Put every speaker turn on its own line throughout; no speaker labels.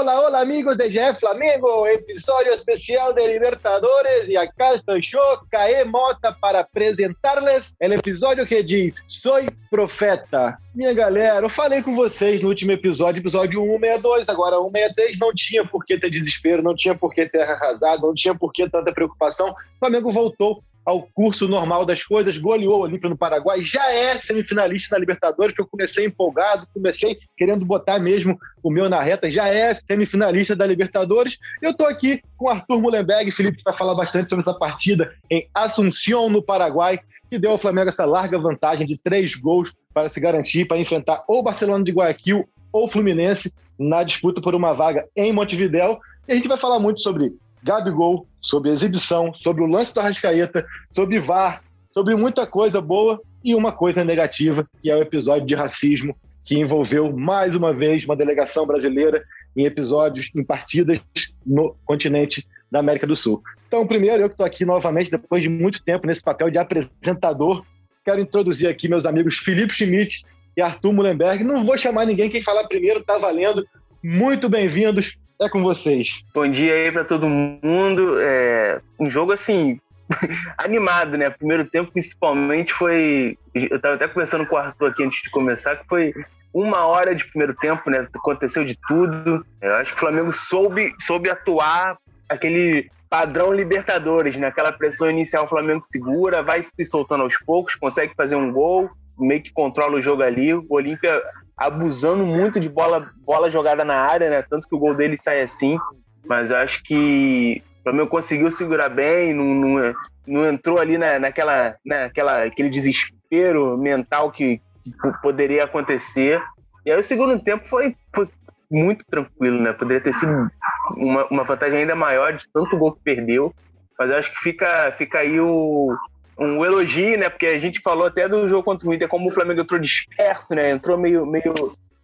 Hola, hola amigos de GE Flamengo, episodio especial de Libertadores y acá estoy yo, Caê Mota, para apresentarles o episódio que diz Soy Profeta. Minha galera, eu falei com vocês no último episódio, episódio 162, agora 163, não tinha por que ter desespero, não tinha por que ter arrasado, não tinha por que tanta preocupação. O Flamengo voltou ao curso normal das coisas, goleou o Olímpia no Paraguai, já é semifinalista na Libertadores, que eu comecei empolgado, comecei querendo botar mesmo o meu na reta, já é semifinalista da Libertadores. Eu estou aqui com Arthur Mullenberg, Felipe vai falar bastante sobre essa partida em Assunção, no Paraguai, que deu ao Flamengo essa larga vantagem de três gols para se garantir, para enfrentar ou Barcelona de Guayaquil ou Fluminense na disputa por uma vaga em Montevidéu. E a gente vai falar muito sobre Gabigol, sobre exibição, sobre o lance do Arrascaeta, sobre VAR, sobre muita coisa boa e uma coisa negativa, que é o episódio de racismo que envolveu mais uma vez uma delegação brasileira em episódios, em partidas no continente da América do Sul. Então, primeiro, eu que estou aqui novamente, depois de muito tempo nesse papel de apresentador, quero introduzir aqui meus amigos Felipe Schmidt e Arthur Mullenberg. Não vou chamar ninguém, quem falar primeiro está valendo. Muito bem-vindos é com vocês.
Bom dia aí para todo mundo. É um jogo assim animado, né? Primeiro tempo principalmente foi, eu estava até conversando com o Arthur aqui antes de começar que foi uma hora de primeiro tempo, né? Aconteceu de tudo. Eu acho que o Flamengo soube, soube atuar aquele padrão Libertadores, né? Aquela pressão inicial o Flamengo segura, vai se soltando aos poucos, consegue fazer um gol, meio que controla o jogo ali. O Olímpia abusando muito de bola, bola jogada na área, né? Tanto que o gol dele sai assim. Mas acho que o Flamengo conseguiu segurar bem, não, não, não entrou ali na, naquela, naquela aquele desespero mental que, que, poderia acontecer. E aí o segundo tempo foi, foi muito tranquilo, né? Poderia ter sido uma, uma vantagem ainda maior de tanto gol que perdeu. Mas acho que fica, fica aí o, um elogio, né? Porque a gente falou até do jogo contra o Inter, como o Flamengo entrou disperso, né? Entrou meio, meio,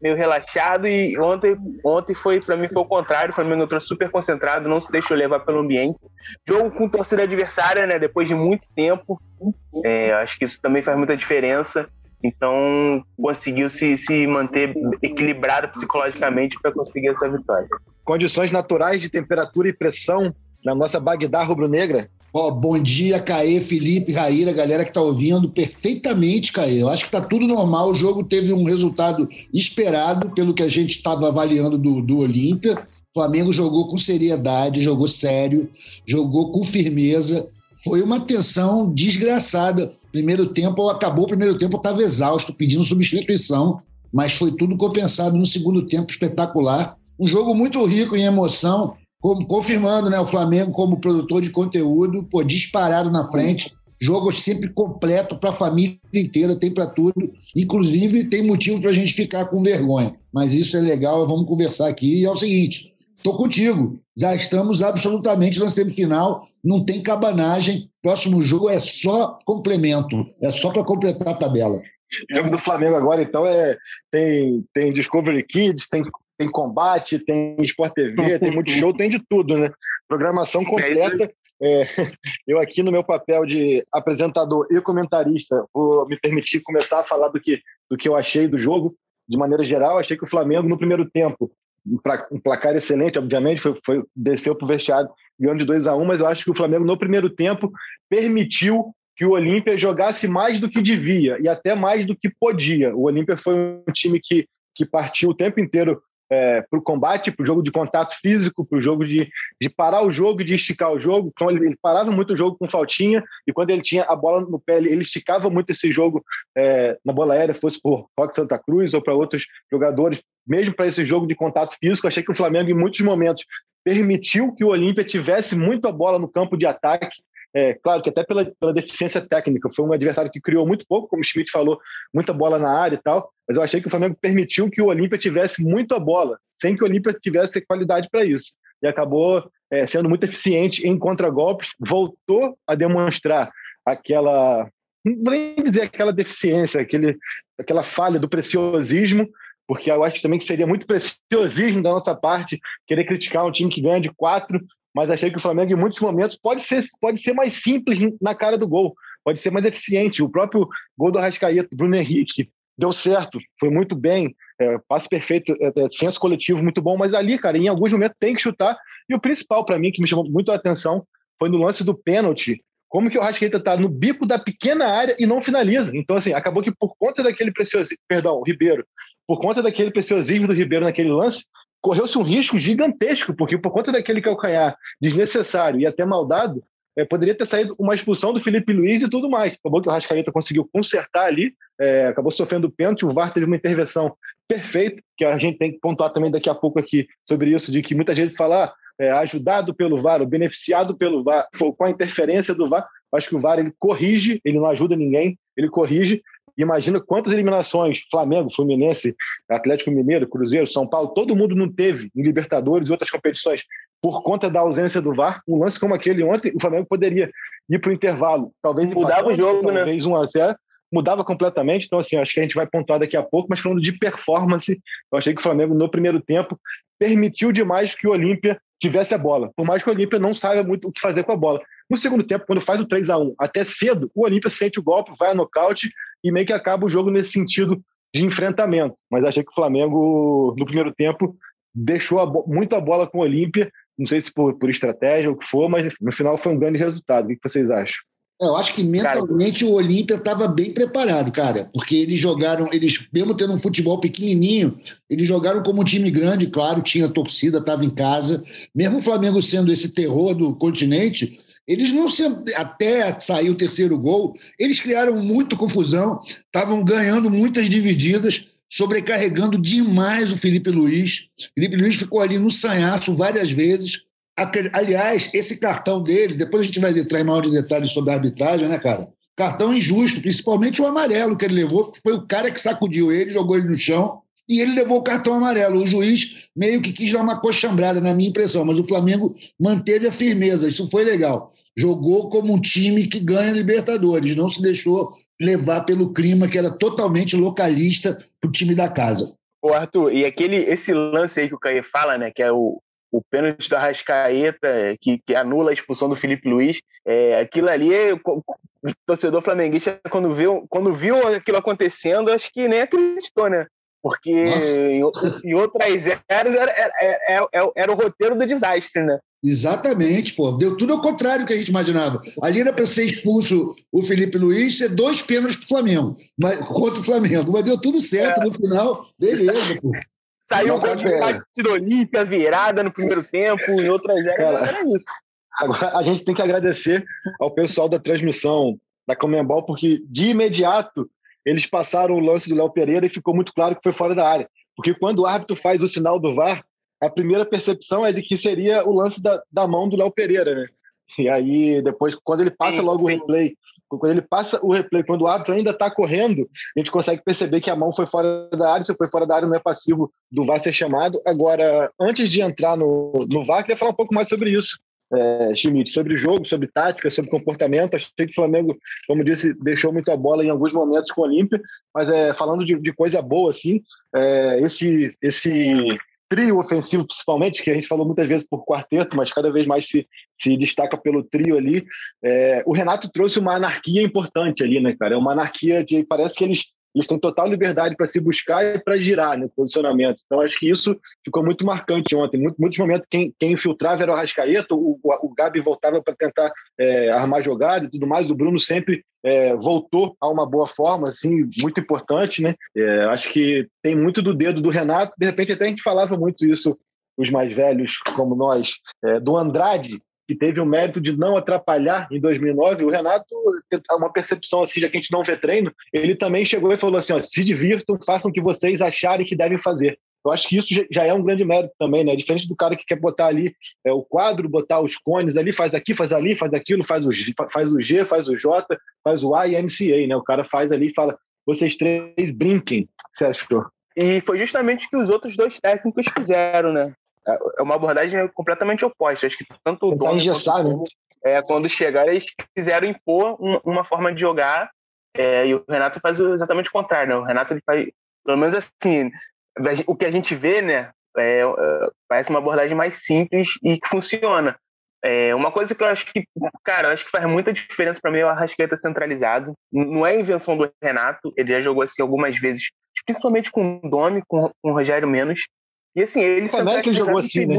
meio relaxado e ontem, ontem foi, para mim, foi o contrário. O Flamengo entrou super concentrado, não se deixou levar pelo ambiente. Jogo com torcida adversária, né? Depois de muito tempo. É, acho que isso também faz muita diferença. Então, conseguiu se, se manter equilibrado psicologicamente para conseguir essa vitória.
Condições naturais de temperatura e pressão na nossa Bagdá rubro-negra.
Ó, oh, bom dia, Caê, Felipe, Raíra, galera que tá ouvindo perfeitamente, Caê. Eu acho que tá tudo normal. O jogo teve um resultado esperado pelo que a gente estava avaliando do, do Olímpia. O Flamengo jogou com seriedade, jogou sério, jogou com firmeza. Foi uma tensão desgraçada. Primeiro tempo, acabou o primeiro tempo, eu estava exausto, pedindo substituição, mas foi tudo compensado no segundo tempo espetacular. Um jogo muito rico em emoção confirmando né, o Flamengo como produtor de conteúdo, pô, disparado na frente, jogo sempre completo para a família inteira, tem para tudo, inclusive tem motivo para a gente ficar com vergonha. Mas isso é legal, vamos conversar aqui. E é o seguinte: estou contigo, já estamos absolutamente na semifinal, não tem cabanagem. Próximo jogo é só complemento, é só para completar a tabela.
O jogo do Flamengo agora, então, é tem, tem Discovery Kids, tem tem combate, tem Sport TV, tem Multishow, tem de tudo, né? Programação completa. É, eu aqui no meu papel de apresentador e comentarista vou me permitir começar a falar do que, do que eu achei do jogo. De maneira geral, achei que o Flamengo no primeiro tempo, um placar excelente, obviamente, foi, foi desceu para o vestiário ganhando de 2 a 1 um, mas eu acho que o Flamengo no primeiro tempo permitiu que o Olímpia jogasse mais do que devia e até mais do que podia. O Olímpia foi um time que, que partiu o tempo inteiro é, para o combate, para o jogo de contato físico, para o jogo de, de parar o jogo, de esticar o jogo. Então ele, ele, parava muito o jogo com faltinha e quando ele tinha a bola no pé, ele, ele esticava muito esse jogo é, na bola aérea, fosse por Roque Santa Cruz ou para outros jogadores, mesmo para esse jogo de contato físico. Achei que o Flamengo, em muitos momentos, permitiu que o Olímpia tivesse muito a bola no campo de ataque é, claro que até pela, pela deficiência técnica, foi um adversário que criou muito pouco, como o Schmidt falou, muita bola na área e tal, mas eu achei que o Flamengo permitiu que o Olímpia tivesse muita bola, sem que o Olímpia tivesse qualidade para isso. E acabou é, sendo muito eficiente em contragolpes, voltou a demonstrar aquela, não vou nem dizer aquela deficiência, aquele, aquela falha do preciosismo, porque eu acho também que seria muito preciosismo da nossa parte querer criticar um time que ganha de quatro, mas achei que o Flamengo, em muitos momentos, pode ser, pode ser mais simples na cara do gol, pode ser mais eficiente. O próprio gol do Arrascaeta, Bruno Henrique, deu certo, foi muito bem, é, passe perfeito, é, é, senso coletivo muito bom, mas ali, cara, em alguns momentos tem que chutar. E o principal para mim, que me chamou muito a atenção, foi no lance do pênalti. Como que o Arrascaeta tá no bico da pequena área e não finaliza? Então, assim, acabou que por conta daquele preciosismo, perdão, Ribeiro, por conta daquele preciosismo do Ribeiro naquele lance, correu-se um risco gigantesco, porque por conta daquele calcanhar desnecessário e até maldado, é, poderia ter saído uma expulsão do Felipe Luiz e tudo mais. Acabou que o Rascaeta conseguiu consertar ali, é, acabou sofrendo pênalti, o VAR teve uma intervenção perfeita, que a gente tem que pontuar também daqui a pouco aqui sobre isso, de que muita gente fala ah, é, ajudado pelo VAR, ou beneficiado pelo VAR, com a interferência do VAR, acho que o VAR ele corrige, ele não ajuda ninguém, ele corrige, Imagina quantas eliminações Flamengo, Fluminense, Atlético Mineiro, Cruzeiro, São Paulo, todo mundo não teve em Libertadores e outras competições por conta da ausência do VAR. Um lance como aquele ontem, o Flamengo poderia ir para o intervalo, talvez
mudava o jogo,
né? talvez
né? 1
a 0 mudava completamente. Então, assim, acho que a gente vai pontuar daqui a pouco, mas falando de performance, eu achei que o Flamengo, no primeiro tempo, permitiu demais que o Olímpia tivesse a bola, por mais que o Olímpia não saiba muito o que fazer com a bola. No segundo tempo, quando faz o 3 a 1 até cedo, o Olímpia sente o golpe, vai a nocaute e meio que acaba o jogo nesse sentido de enfrentamento. Mas achei que o Flamengo, no primeiro tempo, deixou a muito a bola com o Olímpia, não sei se por, por estratégia ou o que for, mas no final foi um grande resultado. O que vocês acham?
É, eu acho que mentalmente cara, o Olímpia estava bem preparado, cara, porque eles jogaram, eles, mesmo tendo um futebol pequenininho, eles jogaram como um time grande, claro, tinha torcida, estava em casa. Mesmo o Flamengo sendo esse terror do continente, eles não se, até sair o terceiro gol, eles criaram muito confusão, estavam ganhando muitas divididas, sobrecarregando demais o Felipe Luiz. Felipe Luiz ficou ali no sanhaço várias vezes. Aliás, esse cartão dele, depois a gente vai entrar em maior de detalhes sobre a arbitragem, né, cara? Cartão injusto, principalmente o amarelo que ele levou, foi o cara que sacudiu ele, jogou ele no chão e ele levou o cartão amarelo. O juiz meio que quis dar uma coxambrada, na minha impressão, mas o Flamengo manteve a firmeza, isso foi legal jogou como um time que ganha Libertadores, não se deixou levar pelo clima que era totalmente localista para o time da casa.
Ô Arthur, e aquele esse lance aí que o Caê fala, né, que é o, o pênalti da Rascaeta, que, que anula a expulsão do Felipe Luiz, é, aquilo ali, o torcedor flamenguista, quando viu, quando viu aquilo acontecendo, acho que nem acreditou, né? Porque em, em, outras eras era, era, era, era, o roteiro do desastre, né?
Exatamente, pô. Deu tudo ao contrário do que a gente imaginava. Ali era para ser expulso o Felipe Luiz, ser dois pênaltis pro Flamengo, mas, contra o Flamengo. Mas deu tudo certo é. no final. Beleza, pô.
Saiu o gol de Olímpia, virada no primeiro tempo, em outras eras era isso.
Agora, a gente tem que agradecer ao pessoal da transmissão da Comembol, porque de imediato eles passaram o lance do Léo Pereira e ficou muito claro que foi fora da área. Porque quando o árbitro faz o sinal do VAR, a primeira percepção é de que seria o lance da, da mão do Léo Pereira, né? E aí, depois, quando ele passa logo o replay, quando ele passa o replay, quando o árbitro ainda está correndo, a gente consegue perceber que a mão foi fora da área. Se foi fora da área, não é passivo do VAR ser chamado. Agora, antes de entrar no, no VAR, queria falar um pouco mais sobre isso. É, Schmidt, sobre jogo, sobre tática, sobre comportamento. Achei que o Flamengo, como disse, deixou muito a bola em alguns momentos com o Olímpia, mas é, falando de, de coisa boa, assim, é, esse, esse trio ofensivo, principalmente, que a gente falou muitas vezes por quarteto, mas cada vez mais se, se destaca pelo trio ali. É, o Renato trouxe uma anarquia importante ali, né, cara? É uma anarquia de. Parece que eles, eles têm total liberdade para se buscar e para girar no né, posicionamento. Então, acho que isso ficou muito marcante ontem. Muito, muitos momentos, quem, quem infiltrava era o Rascaeta, o, o, o Gabi voltava para tentar é, armar jogada e tudo mais. O Bruno sempre é, voltou a uma boa forma, assim, muito importante, né? É, acho que tem muito do dedo do Renato. De repente, até a gente falava muito isso, os mais velhos como nós, é, do Andrade, que teve o mérito de não atrapalhar em 2009. O Renato, uma percepção assim, já que a gente não vê treino, ele também chegou e falou assim: ó, se divirtam, façam o que vocês acharem que devem fazer. Eu acho que isso já é um grande mérito também, né? Diferente do cara que quer botar ali é, o quadro, botar os cones ali, faz aqui, faz ali, faz aquilo, faz o, faz o G, faz o J, faz o A e MCA, né? O cara faz ali e fala: vocês três brinquem. Você achou?
E foi justamente o que os outros dois técnicos fizeram, né? É uma abordagem completamente oposta. Acho que tanto o
dono quanto
né? é, quando chegaram, eles quiseram impor uma forma de jogar é, e o Renato faz exatamente o contrário. Né? O Renato ele faz, pelo menos assim, o que a gente vê, né, é, é, parece uma abordagem mais simples e que funciona. É, uma coisa que eu acho que, cara, acho que faz muita diferença para mim é o Arrascaeta centralizado. Não é invenção do Renato, ele já jogou assim algumas vezes, principalmente com o Domi, com, com o Rogério Menos. E assim, ele
Como que ele jogou assim, né?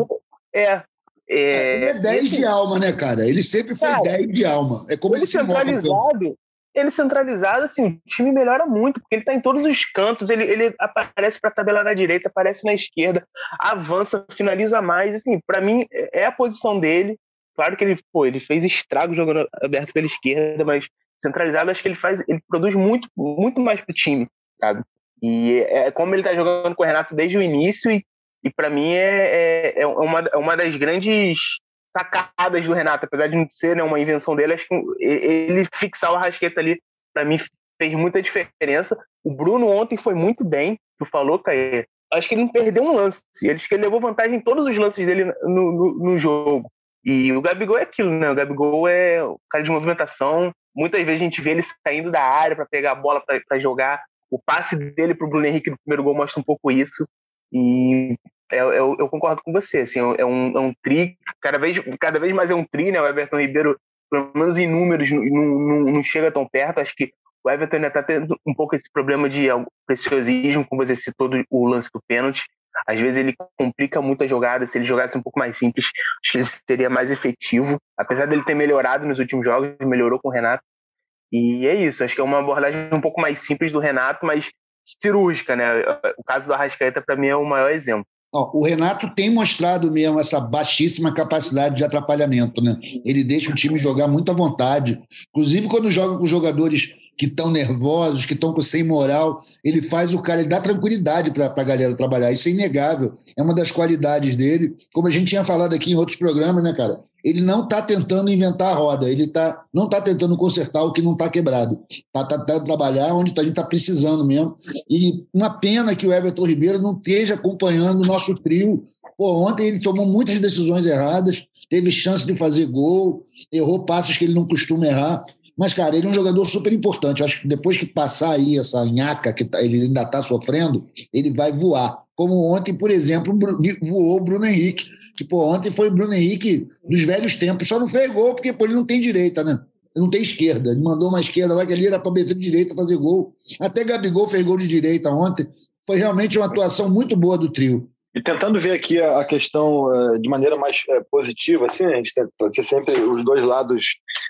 É, é,
é, ele é 10 assim, de alma, né, cara? Ele sempre foi cara, 10 de alma. É como ele, ele
centralizado, ele centralizado, assim, o time melhora muito, porque ele tá em todos os cantos, ele, ele aparece para tabelar na direita, aparece na esquerda, avança, finaliza mais, assim, para mim é a posição dele. Claro que ele, pô, ele fez estrago jogando aberto pela esquerda, mas centralizado acho que ele faz, ele produz muito, muito mais pro time, sabe? E é, é como ele tá jogando com o Renato desde o início e, e para mim é, é, é, uma, é uma das grandes sacadas do Renato, apesar de não ser né, uma invenção dele, acho que ele fixar o Arrasqueta ali, para mim, fez muita diferença. O Bruno ontem foi muito bem, tu falou, Caê. Acho que ele não perdeu um lance. Que ele levou vantagem em todos os lances dele no, no, no jogo. E o Gabigol é aquilo, né? O Gabigol é o cara de movimentação. Muitas vezes a gente vê ele saindo da área para pegar a bola para jogar. O passe dele para o Bruno Henrique no primeiro gol mostra um pouco isso. E eu, é, eu, eu, concordo com você, assim, é um, é um tri, cada vez, cada vez mais é um tri, né? O Everton Ribeiro, pelo menos em números, não, não, não chega tão perto. Acho que o Everton ainda está tendo um pouco esse problema de preciosismo, como você citou do, o lance do pênalti. Às vezes ele complica muito a jogada. Se ele jogasse um pouco mais simples, acho que ele seria mais efetivo. Apesar dele ter melhorado nos últimos jogos, melhorou com o Renato. E é isso. Acho que é uma abordagem um pouco mais simples do Renato, mas cirúrgica, né? O caso do Arrascaeta, para mim, é o maior exemplo.
o Renato tem mostrado mesmo essa baixíssima capacidade de atrapalhamento, né? Ele deixa o time jogar muito à vontade. Inclusive, quando joga com jogadores que estão nervosos, que estão sem moral, ele faz o cara, ele dá tranquilidade para a galera trabalhar. Isso é inegável. É uma das qualidades dele. Como a gente tinha falado aqui em outros programas, né, cara? ele não está tentando inventar a roda, ele tá, não está tentando consertar o que não está quebrado. Está tentando tá, tá, trabalhar onde a gente está precisando mesmo. E uma pena que o Everton Ribeiro não esteja acompanhando o nosso trio. Pô, ontem ele tomou muitas decisões erradas, teve chance de fazer gol, errou passos que ele não costuma errar. Mas, cara, ele é um jogador super importante. Eu acho que depois que passar aí essa nhaca que tá, ele ainda está sofrendo, ele vai voar. Como ontem, por exemplo, voou o Bruno Henrique que, pô, ontem foi o Bruno Henrique dos velhos tempos, só não fez gol porque pô, ele não tem direita, né? Ele não tem esquerda. Ele mandou uma esquerda lá que ali era para meter de direita fazer gol. Até Gabigol fez gol de direita ontem. Foi realmente uma atuação muito boa do trio.
E tentando ver aqui a questão eh, de maneira mais eh, positiva, assim, a gente tenta ser sempre os dois lados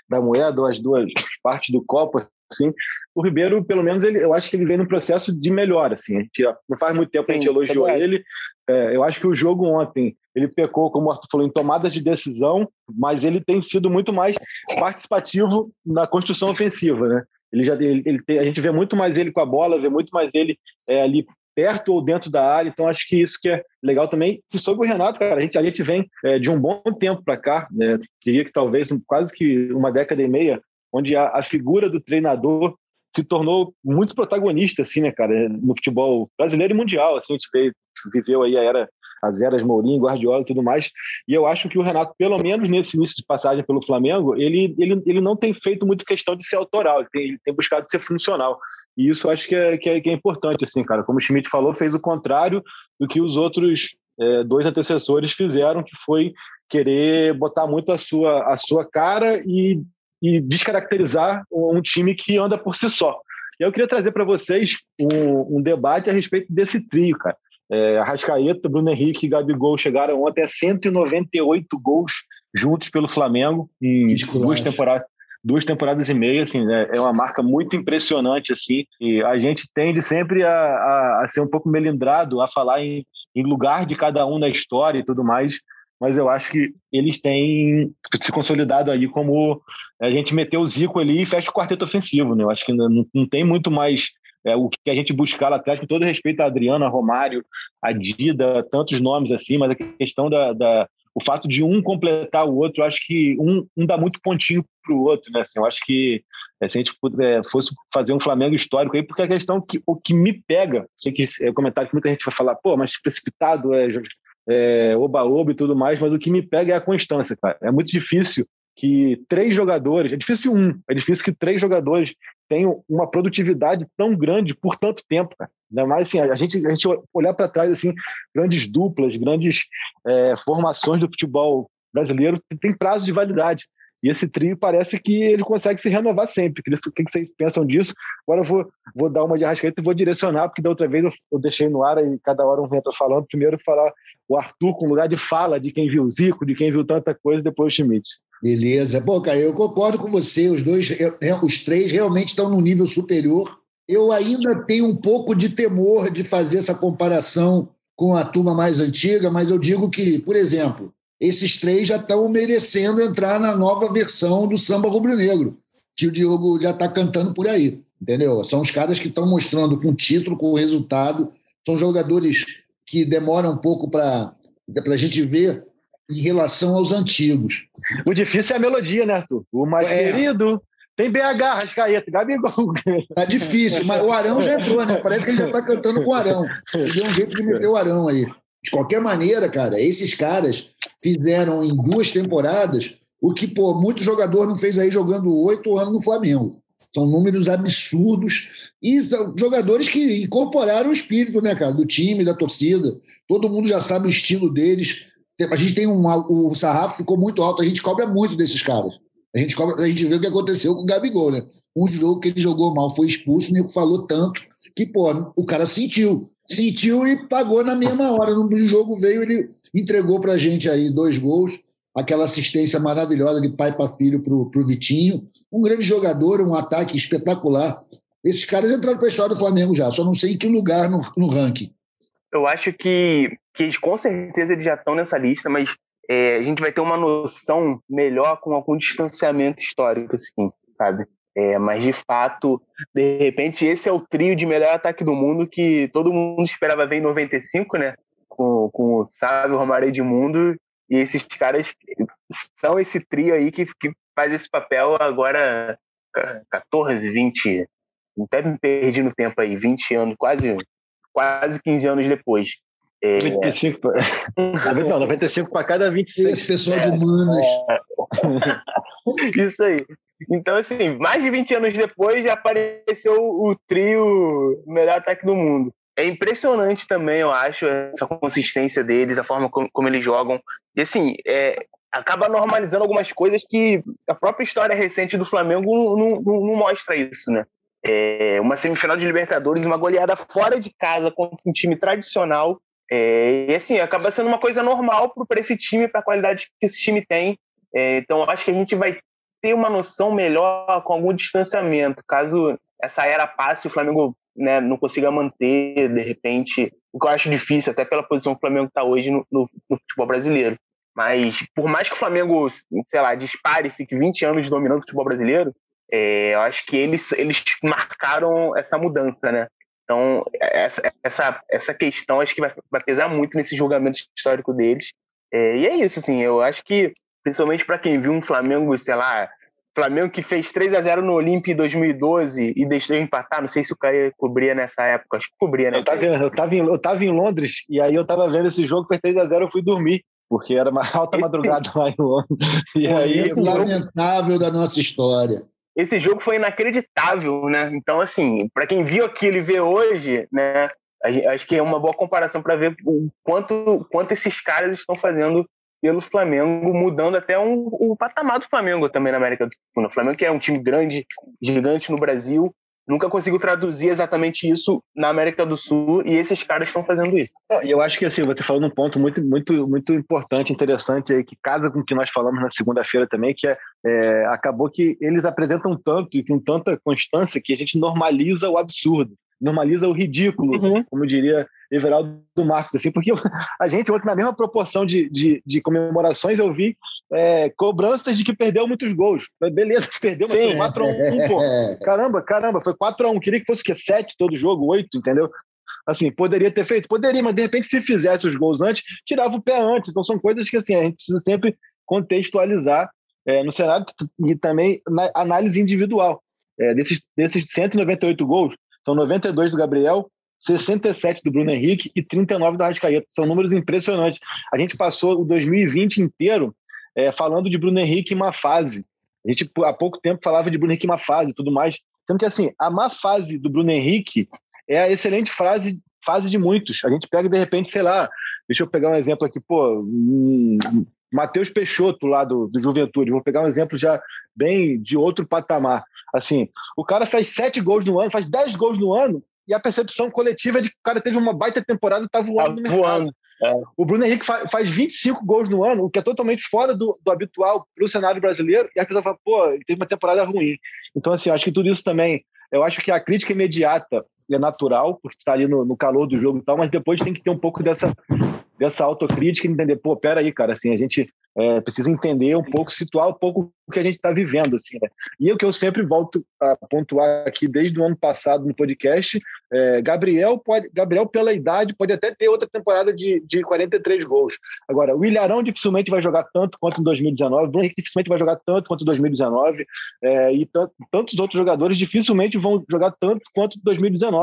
da moeda, ou as duas partes do copo, assim. O Ribeiro, pelo menos, ele, eu acho que ele vem no processo de melhora, assim. A gente, não faz muito tempo que a gente elogiou ele. É, eu acho que o jogo ontem ele pecou, como o Arthur falou, em tomadas de decisão, mas ele tem sido muito mais participativo na construção ofensiva, né? Ele já ele, ele tem, a gente vê muito mais ele com a bola, vê muito mais ele é, ali perto ou dentro da área, então acho que isso que é legal também. E sobre o Renato, cara, a gente, a gente vem é, de um bom tempo para cá, né? diria que talvez quase que uma década e meia, onde a, a figura do treinador se tornou muito protagonista, assim, né, cara, no futebol brasileiro e mundial, assim, a gente veio, viveu aí a era as eras Mourinho, Guardiola e tudo mais. E eu acho que o Renato, pelo menos nesse início de passagem pelo Flamengo, ele, ele, ele não tem feito muito questão de ser autoral, ele tem, ele tem buscado ser funcional. E isso acho que é, que é, que é importante, assim, cara. Como o Schmidt falou, fez o contrário do que os outros é, dois antecessores fizeram, que foi querer botar muito a sua, a sua cara e, e descaracterizar um time que anda por si só. E eu queria trazer para vocês um, um, debate a respeito desse trio, cara. É, Arrascaeta, Bruno Henrique e Gabigol chegaram ontem a 198 gols juntos pelo Flamengo em duas temporadas, duas temporadas e meia, assim, né? é uma marca muito impressionante, assim, e a gente tende sempre a, a, a ser um pouco melindrado, a falar em, em, lugar de cada um na história e tudo mais, mas eu acho que eles têm se consolidado aí como a gente meteu o Zico ali e fecha o quarteto ofensivo, né? Eu acho que não, não tem muito mais é, o que a gente buscar lá atrás, com todo respeito a Adriana, Romário, a Dida, tantos nomes assim, mas a questão da, da o fato de um completar o outro, acho que um, um dá muito pontinho para o outro, né? Assim, eu acho que é, se a gente é, fosse fazer um Flamengo histórico aí, porque a questão que o que me pega, sei que é um comentário que muita gente vai falar, pô, mas precipitado é, é oba-oba e tudo mais, mas o que me pega é a constância, cara. É muito difícil que três jogadores, é difícil um, é difícil que três jogadores tenham uma produtividade tão grande por tanto tempo, cara. Ainda mais assim, a gente, a gente olhar para trás, assim, grandes duplas, grandes é, formações do futebol brasileiro tem prazo de validade. E esse trio parece que ele consegue se renovar sempre. O que vocês pensam disso? Agora eu vou, vou dar uma de arrascaeta e vou direcionar, porque da outra vez eu, eu deixei no ar e cada hora um vento falando. Primeiro falar o Arthur com lugar de fala de quem viu o Zico, de quem viu tanta coisa, depois o Schmidt.
Beleza. Pô, cara, eu concordo com você. Os dois, os três realmente estão num nível superior. Eu ainda tenho um pouco de temor de fazer essa comparação com a turma mais antiga, mas eu digo que, por exemplo, esses três já estão merecendo entrar na nova versão do samba rubro-negro, que o Diogo já está cantando por aí, entendeu? São os caras que estão mostrando com título, com resultado, são jogadores que demoram um pouco para a gente ver em relação aos antigos.
O difícil é a melodia, né, Arthur? O mais é. querido. Tem BH, Rascaeta, Gabigol.
Tá difícil, mas o Arão já entrou, né? Parece que ele já está cantando com o Arão. Ele deu um jeito de meter o Arão aí. De qualquer maneira, cara, esses caras fizeram em duas temporadas o que, pô, muito jogador não fez aí jogando oito anos no Flamengo. São números absurdos e são jogadores que incorporaram o espírito, né, cara, do time, da torcida. Todo mundo já sabe o estilo deles. A gente tem um. O sarrafo ficou muito alto, a gente cobra muito desses caras. A gente, cobra, a gente vê o que aconteceu com o Gabigol, né? Um jogo que ele jogou mal, foi expulso, nego falou tanto que, pô, o cara sentiu. Sentiu e pagou na mesma hora. No jogo veio, ele entregou pra gente aí dois gols aquela assistência maravilhosa de pai para filho para o Vitinho. Um grande jogador, um ataque espetacular. Esses caras entraram para a história do Flamengo já, só não sei em que lugar no, no ranking.
Eu acho que, que com certeza eles já estão nessa lista, mas é, a gente vai ter uma noção melhor com algum distanciamento histórico, assim, sabe? É, mas de fato, de repente, esse é o trio de melhor ataque do mundo que todo mundo esperava ver em 95, né? Com, com o Sábio, Romário Edmundo e esses caras são esse trio aí que, que faz esse papel agora 14, 20, até me perdi no tempo aí, 20 anos, quase, quase 15 anos depois.
É... 25 pra... Não, 95 para cada 26.
Esse pessoal de humanas.
É... Isso aí. Então, assim, mais de 20 anos depois já apareceu o trio melhor ataque do mundo é impressionante também, eu acho, essa consistência deles, a forma como, como eles jogam. E assim, é, acaba normalizando algumas coisas que a própria história recente do Flamengo não, não, não mostra isso, né? É, uma semifinal de Libertadores, uma goleada fora de casa contra um time tradicional. É, e assim, acaba sendo uma coisa normal para esse time, para a qualidade que esse time tem. É, então, acho que a gente vai ter uma noção melhor com algum distanciamento. Caso essa era passe, o Flamengo né, não consiga manter, de repente, o que eu acho difícil, até pela posição que o Flamengo está hoje no, no, no, futebol brasileiro. Mas, por mais que o Flamengo, sei lá, dispare, fique 20 anos dominando o futebol brasileiro, é, eu acho que eles, eles marcaram essa mudança, né? Então, essa, essa, essa questão acho que vai, vai pesar muito nesse julgamento histórico deles. É, e é isso, assim, eu acho que, principalmente para quem viu um Flamengo, sei lá, Flamengo que fez 3 a 0 no Olímpia em 2012 e deixou empatar. Não sei se o Caio cobria nessa época. Acho que cobria, né?
Eu tava, eu tava, em, eu tava em Londres e aí eu tava vendo esse jogo, foi 3 a 0 eu fui dormir. Porque era uma alta madrugada lá em Londres.
E aí, lamentável da nossa história.
Esse jogo foi inacreditável, né? Então, assim, para quem viu aquilo e vê hoje, né? Acho que é uma boa comparação para ver o quanto, quanto esses caras estão fazendo pelo Flamengo, mudando até um, o patamar do Flamengo também na América do Sul. O Flamengo que é um time grande, gigante no Brasil, nunca conseguiu traduzir exatamente isso na América do Sul e esses caras estão fazendo isso.
E eu acho que assim, você falou num ponto muito, muito, muito importante, interessante aí, que casa com o que nós falamos na segunda-feira também, que é, é, acabou que eles apresentam tanto e com tanta constância que a gente normaliza o absurdo normaliza o ridículo, uhum. como diria Everaldo Marques, assim, porque a gente ontem, na mesma proporção de, de, de comemorações, eu vi é, cobranças de que perdeu muitos gols. Beleza, perdeu, mas Sim. foi 4x1, pô. Caramba, caramba, foi 4x1. Queria que fosse que 7 todo jogo, 8, entendeu? Assim, poderia ter feito? Poderia, mas de repente, se fizesse os gols antes, tirava o pé antes. Então, são coisas que assim, a gente precisa sempre contextualizar é, no cenário e também na análise individual. É, desses, desses 198 gols, são 92 do Gabriel, 67 do Bruno Henrique e 39 do Arrascaeta. São números impressionantes. A gente passou o 2020 inteiro é, falando de Bruno Henrique em má fase. A gente há pouco tempo falava de Bruno Henrique em má fase e tudo mais. Sendo que assim, a má fase do Bruno Henrique é a excelente fase, fase de muitos. A gente pega de repente, sei lá, deixa eu pegar um exemplo aqui, pô, um, Matheus Peixoto lá do, do Juventude, vou pegar um exemplo já bem de outro patamar. Assim, o cara faz sete gols no ano, faz dez gols no ano, e a percepção coletiva é de que o cara teve uma baita temporada e tá voando tá no mercado. Voando. É. O Bruno Henrique faz, faz 25 gols no ano, o que é totalmente fora do, do habitual para o cenário brasileiro, e a pessoa fala, pô, ele teve uma temporada ruim. Então, assim, acho que tudo isso também, eu acho que a crítica imediata é natural, porque está ali no, no, calor do jogo e tal, mas depois tem que ter um pouco dessa, dessa autocrítica e entender, pô, peraí, cara, assim, a gente é, precisa entender um pouco, situar um pouco o que a gente está vivendo, assim, né? E o que eu sempre volto a pontuar aqui desde o ano passado no podcast, é, Gabriel pode, Gabriel pela idade pode até ter outra temporada de, de 43 gols. Agora, o Ilharão dificilmente vai jogar tanto quanto em 2019, o Henrique dificilmente vai jogar tanto quanto em 2019, é, e tantos outros jogadores dificilmente vão jogar tanto quanto em 2019.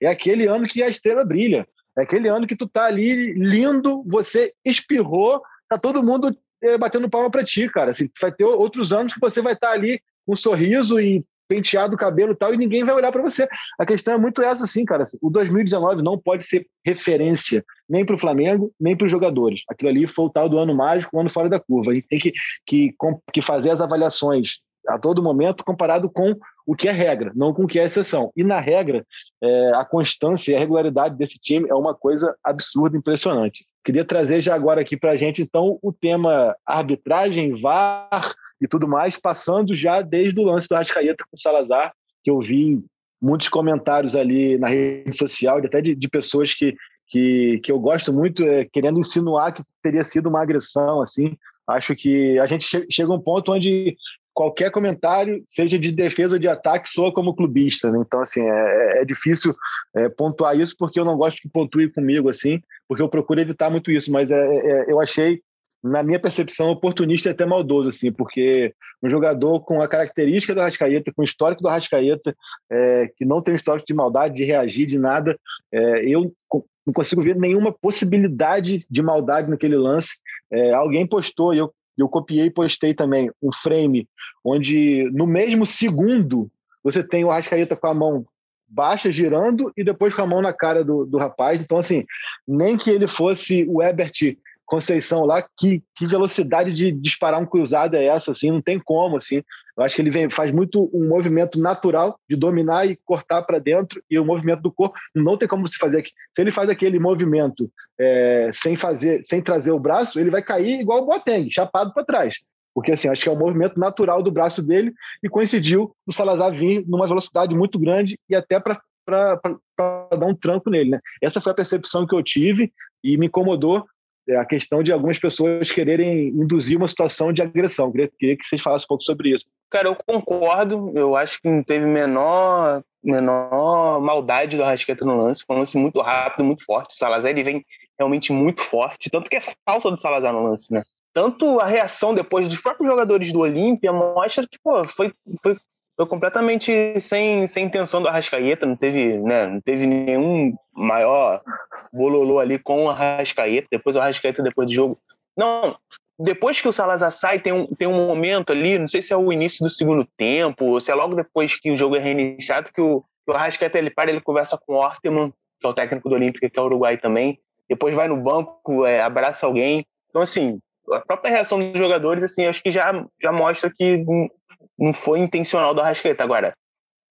É aquele ano que a estrela brilha. É aquele ano que tu tá ali lindo, você espirrou, tá todo mundo é, batendo palma para ti, cara. Assim, vai ter outros anos que você vai estar tá ali com um sorriso e penteado o cabelo e tal, e ninguém vai olhar para você. A questão é muito essa, assim, cara. Assim, o 2019 não pode ser referência nem para o Flamengo, nem para os jogadores. Aquilo ali foi o tal do ano mágico, o ano fora da curva. A gente tem que, que, que fazer as avaliações a todo momento comparado com o que é regra, não com o que é exceção. E na regra, é, a constância e a regularidade desse time é uma coisa absurda, impressionante. Queria trazer já agora aqui para a gente, então, o tema arbitragem, VAR e tudo mais, passando já desde o lance do Arrascaeta com o Salazar, que eu vi muitos comentários ali na rede social, até de, de pessoas que, que, que eu gosto muito, é, querendo insinuar que teria sido uma agressão, assim. Acho que a gente che chega a um ponto onde qualquer comentário, seja de defesa ou de ataque, soa como clubista. Né? Então, assim, é, é, é difícil é, pontuar isso porque eu não gosto que pontue comigo, assim, porque eu procuro evitar muito isso. Mas é, é, eu achei, na minha percepção, oportunista e até maldoso, assim, porque um jogador com a característica do Arrascaeta, com o histórico do Arrascaeta, é, que não tem um histórico de maldade, de reagir, de nada, eu não consigo ver nenhuma possibilidade de maldade naquele lance. alguém postou, e eu eu copiei e postei também um frame onde no mesmo segundo você tem o Arrascaeta com a mão baixa girando e depois com a mão na cara do, do rapaz. Então, assim, nem que ele fosse o Ebert Conceição lá, que, que velocidade de disparar um cruzado é essa, assim, não tem como, assim. Eu acho que ele vem, faz muito um movimento natural de dominar e cortar para dentro e o movimento do corpo não tem como se fazer aqui. Se ele faz aquele movimento é, sem fazer, sem trazer o braço, ele vai cair igual o Boateng, chapado para trás. Porque assim, acho que é o movimento natural do braço dele e coincidiu o Salazar vir numa velocidade muito grande e até para dar um tranco nele, né? Essa foi a percepção que eu tive e me incomodou a questão de algumas pessoas quererem induzir uma situação de agressão. Queria, queria que vocês falassem um pouco sobre isso.
Cara, eu concordo. Eu acho que não teve menor, menor maldade do Arrascaeta no lance. Foi um lance muito rápido, muito forte. O Salazar ele vem realmente muito forte. Tanto que é falta do Salazar no lance, né? Tanto a reação depois dos próprios jogadores do Olímpia mostra que pô, foi, foi foi completamente sem, sem intenção do Arrascaeta, não teve, né, não teve nenhum maior bololô ali com o Arrascaeta, depois o Arrascaeta depois do jogo. Não, depois que o Salazar sai, tem um, tem um momento ali, não sei se é o início do segundo tempo, ou se é logo depois que o jogo é reiniciado, que o, o Arrascaeta ele para, ele conversa com o Orteman, que é o técnico do Olímpico, que é o Uruguai também, depois vai no banco, é, abraça alguém. Então, assim, a própria reação dos jogadores, assim, acho que já, já mostra que não foi intencional do Arrascaeta. Agora,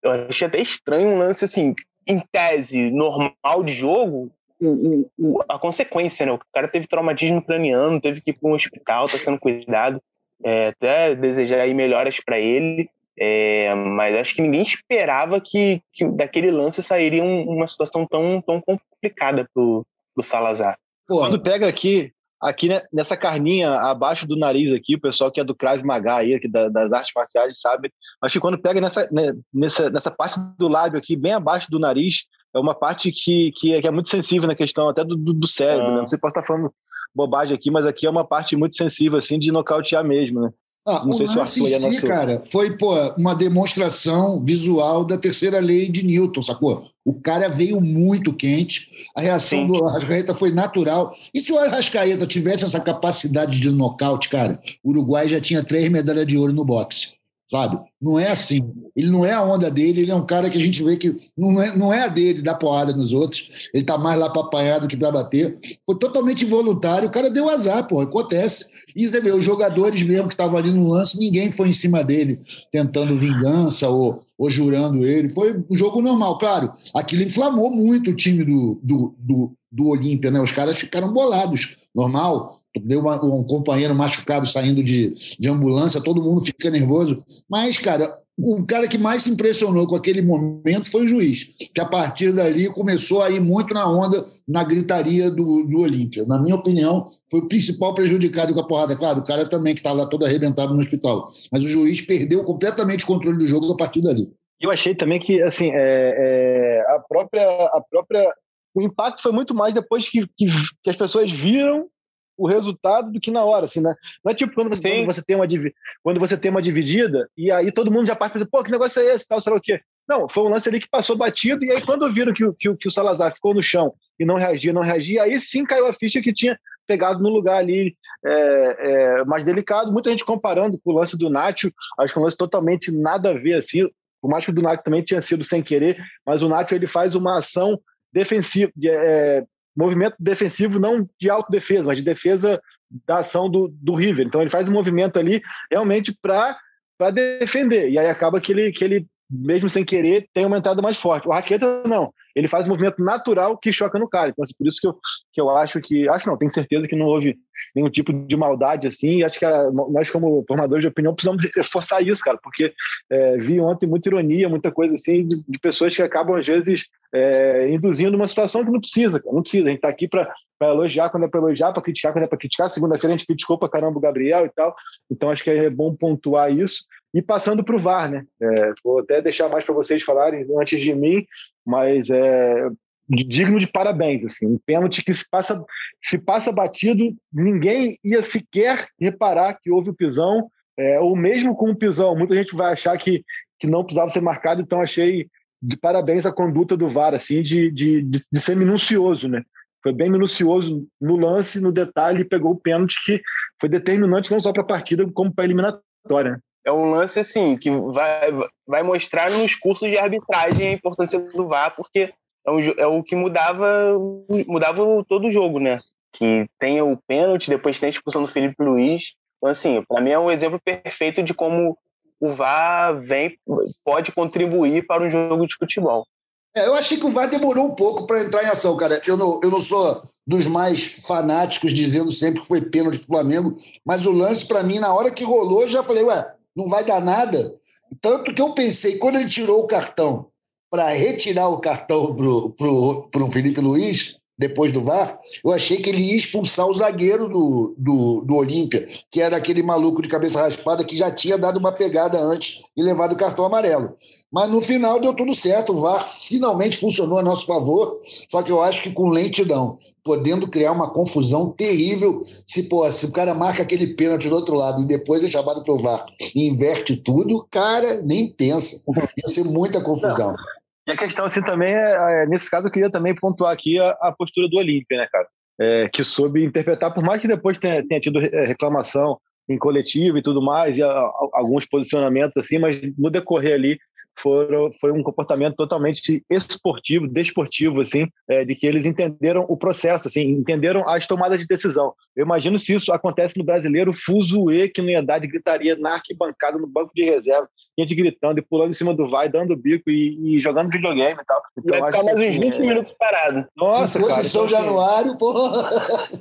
eu achei até estranho um lance assim, em tese normal de jogo, o, o, a consequência, né? O cara teve traumatismo craniano, teve que ir para um hospital, tá sendo cuidado. É, até desejar aí melhoras para ele. É, mas acho que ninguém esperava que, que daquele lance sairia um, uma situação tão, tão complicada pro, pro Salazar.
Pô, quando pega aqui, aqui né, nessa carninha abaixo do nariz aqui, o pessoal que é do Krav Maga aí, da, das artes marciais, sabe? Acho que quando pega nessa, né, nessa, nessa parte do lábio aqui, bem abaixo do nariz, é uma parte que, que, é, que é muito sensível na questão até do, do, do cérebro, né? Ah. Não sei se posso estar falando bobagem aqui, mas aqui é uma parte muito sensível, assim, de nocautear mesmo, né?
Ah, não sei se o Arthur si, nosso... cara, foi pô, uma demonstração visual da terceira lei de Newton, sacou? O cara veio muito quente, a reação do Arrascaeta foi natural. E se o Arrascaeta tivesse essa capacidade de nocaute, cara, o Uruguai já tinha três medalhas de ouro no boxe sabe? Não é assim. Ele não é a onda dele, ele é um cara que a gente vê que não é, não é a dele dar porrada nos outros. Ele tá mais lá para apanhar do que para bater. Foi totalmente involuntário, o cara deu azar, pô, acontece. E você vê, os jogadores mesmo que estavam ali no lance, ninguém foi em cima dele tentando vingança ou, ou jurando ele. Foi um jogo normal, claro. Aquilo inflamou muito o time do, do, do, do Olímpia, né? Os caras ficaram bolados. Normal, deu uma, um companheiro machucado saindo de, de ambulância, todo mundo fica nervoso. Mas, cara, o cara que mais se impressionou com aquele momento foi o juiz, que a partir dali começou a ir muito na onda, na gritaria do, do Olímpia. Na minha opinião, foi o principal prejudicado com a porrada. Claro, o cara também que está lá todo arrebentado no hospital. Mas o juiz perdeu completamente o controle do jogo a partir dali.
Eu achei também que assim, é, é, a própria, a própria, o impacto foi muito mais depois que, que, que as pessoas viram o resultado do que na hora, assim, né? Não é tipo quando você, quando você, tem, uma, quando você tem uma dividida e aí todo mundo já parte e pô, que negócio é esse, tal, sei lá o quê. Não, foi um lance ali que passou batido e aí quando viram que, que, que o Salazar ficou no chão e não reagia, não reagia, aí sim caiu a ficha que tinha pegado no lugar ali é, é, mais delicado. Muita gente comparando com o lance do Nacho, acho que é um lance totalmente nada a ver, assim, por mais que o do Nacho também tinha sido sem querer, mas o Nacho ele faz uma ação defensiva, é, movimento defensivo não de autodefesa, mas de defesa da ação do, do River. Então ele faz um movimento ali realmente para defender. E aí acaba que ele, que ele, mesmo sem querer, tem uma entrada mais forte. O Raqueta não. Ele faz um movimento natural que choca no cara. Então, assim, por isso que eu, que eu acho que. Acho não, tenho certeza que não houve nenhum tipo de maldade assim. E acho que a, nós, como formadores de opinião, precisamos reforçar isso, cara, porque é, vi ontem muita ironia, muita coisa assim, de, de pessoas que acabam, às vezes, é, induzindo uma situação que não precisa, cara, não precisa. A gente está aqui para elogiar quando é para elogiar, para criticar quando é para criticar. Segunda-feira a gente criticou para caramba o Gabriel e tal. Então acho que é bom pontuar isso. E passando para o VAR, né? É, vou até deixar mais para vocês falarem antes de mim, mas é, digno de parabéns, assim, um pênalti que se passa, se passa batido, ninguém ia sequer reparar que houve o pisão, é, ou mesmo com o pisão, muita gente vai achar que, que não precisava ser marcado, então achei de parabéns a conduta do VAR, assim, de, de, de, ser minucioso, né? Foi bem minucioso no lance, no detalhe, pegou o pênalti que foi determinante não só para a partida, como para a eliminatória.
É um lance, assim, que vai, vai mostrar nos cursos de arbitragem a importância do VAR, porque é, um, é o que mudava, mudava todo o jogo, né? Que tem o pênalti, depois tem a expulsão do Felipe Luiz. Então, assim, para mim é um exemplo perfeito de como o VAR vem, pode contribuir para um jogo de futebol.
É, eu achei que o VAR demorou um pouco para entrar em ação, cara. Eu não, eu não sou dos mais fanáticos dizendo sempre que foi pênalti do Flamengo, mas o lance, para mim, na hora que rolou, já falei, ué, não vai dar nada. Tanto que eu pensei, quando ele tirou o cartão para retirar o cartão para o Felipe Luiz, depois do VAR, eu achei que ele ia expulsar o zagueiro do, do, do Olímpia, que era aquele maluco de cabeça raspada que já tinha dado uma pegada antes e levado o cartão amarelo. Mas no final deu tudo certo, o VAR finalmente funcionou a nosso favor, só que eu acho que com lentidão, podendo criar uma confusão terrível se, pô, se o cara marca aquele pênalti do outro lado e depois é chamado para o VAR e inverte tudo, cara, nem pensa. Ia ser muita confusão.
E a questão, assim, também é, é, nesse caso, eu queria também pontuar aqui a, a postura do Olímpia, né, cara? É, que soube interpretar, por mais que depois tenha, tenha tido é, reclamação em coletivo e tudo mais, e a, a, alguns posicionamentos assim, mas no decorrer ali foram, foi um comportamento totalmente esportivo, desportivo, assim, é, de que eles entenderam o processo, assim, entenderam as tomadas de decisão. Eu imagino se isso acontece no brasileiro, fuzuê que não ia dar de gritaria na arquibancada, no banco de reserva, gente gritando e pulando em cima do vai, dando bico e, e jogando videogame e tal.
Então, Vai ficar mais uns 20 assim, é... minutos parado.
Nossa, Se cara. São então, assim, Januário, porra.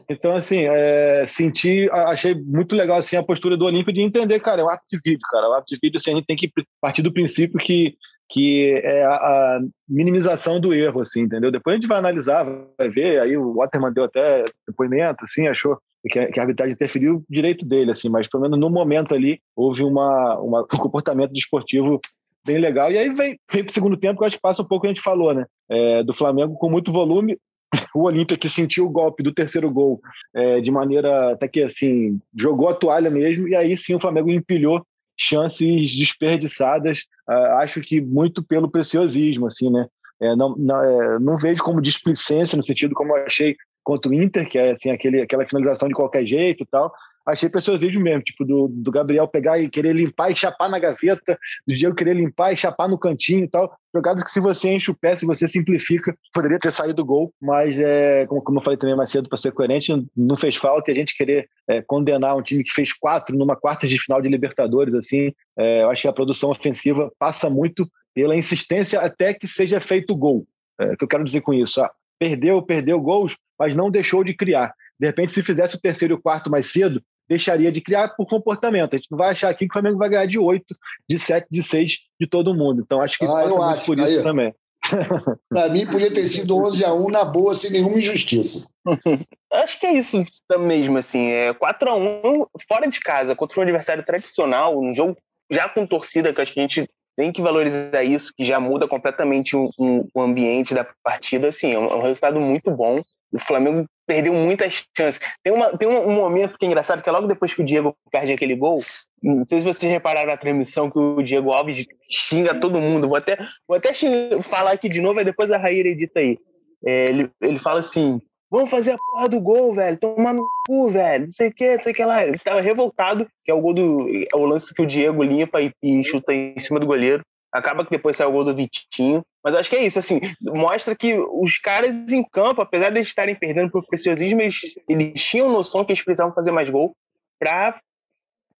Então, assim, é, senti, achei muito legal assim, a postura do Olímpio de entender, cara, é um ato de vídeo, cara. O ato de vídeo, assim, a gente tem que partir do princípio que que é a, a, minimização do erro, assim, entendeu? Depois a gente vai analisar, vai ver, aí o Waterman deu até depoimento, assim, achou que, a arbitragem interferiu direito dele, assim, mas pelo menos no momento ali houve uma, uma um comportamento desportivo bem legal. E aí vem, vem o segundo tempo, que eu acho que passa um pouco o que a gente falou, né? É, do Flamengo com muito volume, o Olímpia que sentiu o golpe do terceiro gol é, de maneira até que assim jogou a toalha mesmo e aí sim o Flamengo empilhou chances desperdiçadas uh, acho que muito pelo preciosismo assim né é, não, não, é, não vejo como displicência no sentido como eu achei contra o Inter que é assim aquele, aquela finalização de qualquer jeito e tal achei preciosismo mesmo, tipo, do, do Gabriel pegar e querer limpar e chapar na gaveta, do Diego querer limpar e chapar no cantinho e tal. Jogadas que se você enche o pé, se você simplifica, poderia ter saído gol, mas é, como, como eu falei também mais cedo, para ser coerente, não fez falta e a gente querer é, condenar um time que fez quatro numa quarta de final de Libertadores, assim, é, eu acho que a produção ofensiva passa muito pela insistência até que seja feito gol. É, o que eu quero dizer com isso? Ah, perdeu, perdeu gols, mas não deixou de criar. De repente, se fizesse o terceiro e o quarto mais cedo, deixaria de criar por comportamento. A gente não vai achar aqui que o Flamengo vai ganhar de 8, de 7, de 6 de todo mundo. Então acho que
ah, eu acho,
por isso também.
Para mim, podia ter sido 11 a 1 na boa, sem nenhuma injustiça.
Acho que é isso mesmo, assim. É 4 a 1 fora de casa, contra um adversário tradicional, um jogo já com torcida, que acho que a gente tem que valorizar isso, que já muda completamente o, o ambiente da partida. Assim, é um, é um resultado muito bom. O Flamengo perdeu muitas chances. Tem, uma, tem um, momento que é engraçado, que é logo depois que o Diego perde aquele gol. Não sei se vocês repararam na transmissão que o Diego Alves xinga todo mundo. Vou até, vou até xingar, falar aqui de novo, e depois a Raíra edita aí. É, ele, ele fala assim: vamos fazer a porra do gol, velho, tomar no cu, velho, não sei o que, não sei o que lá. Ele estava revoltado, que é o gol do. É o lance que o Diego limpa e, e chuta em cima do goleiro. Acaba que depois sai o gol do Vitinho. Mas acho que é isso, assim, mostra que os caras em campo, apesar de eles estarem perdendo por preciosismo, eles, eles tinham noção que eles precisavam fazer mais gol para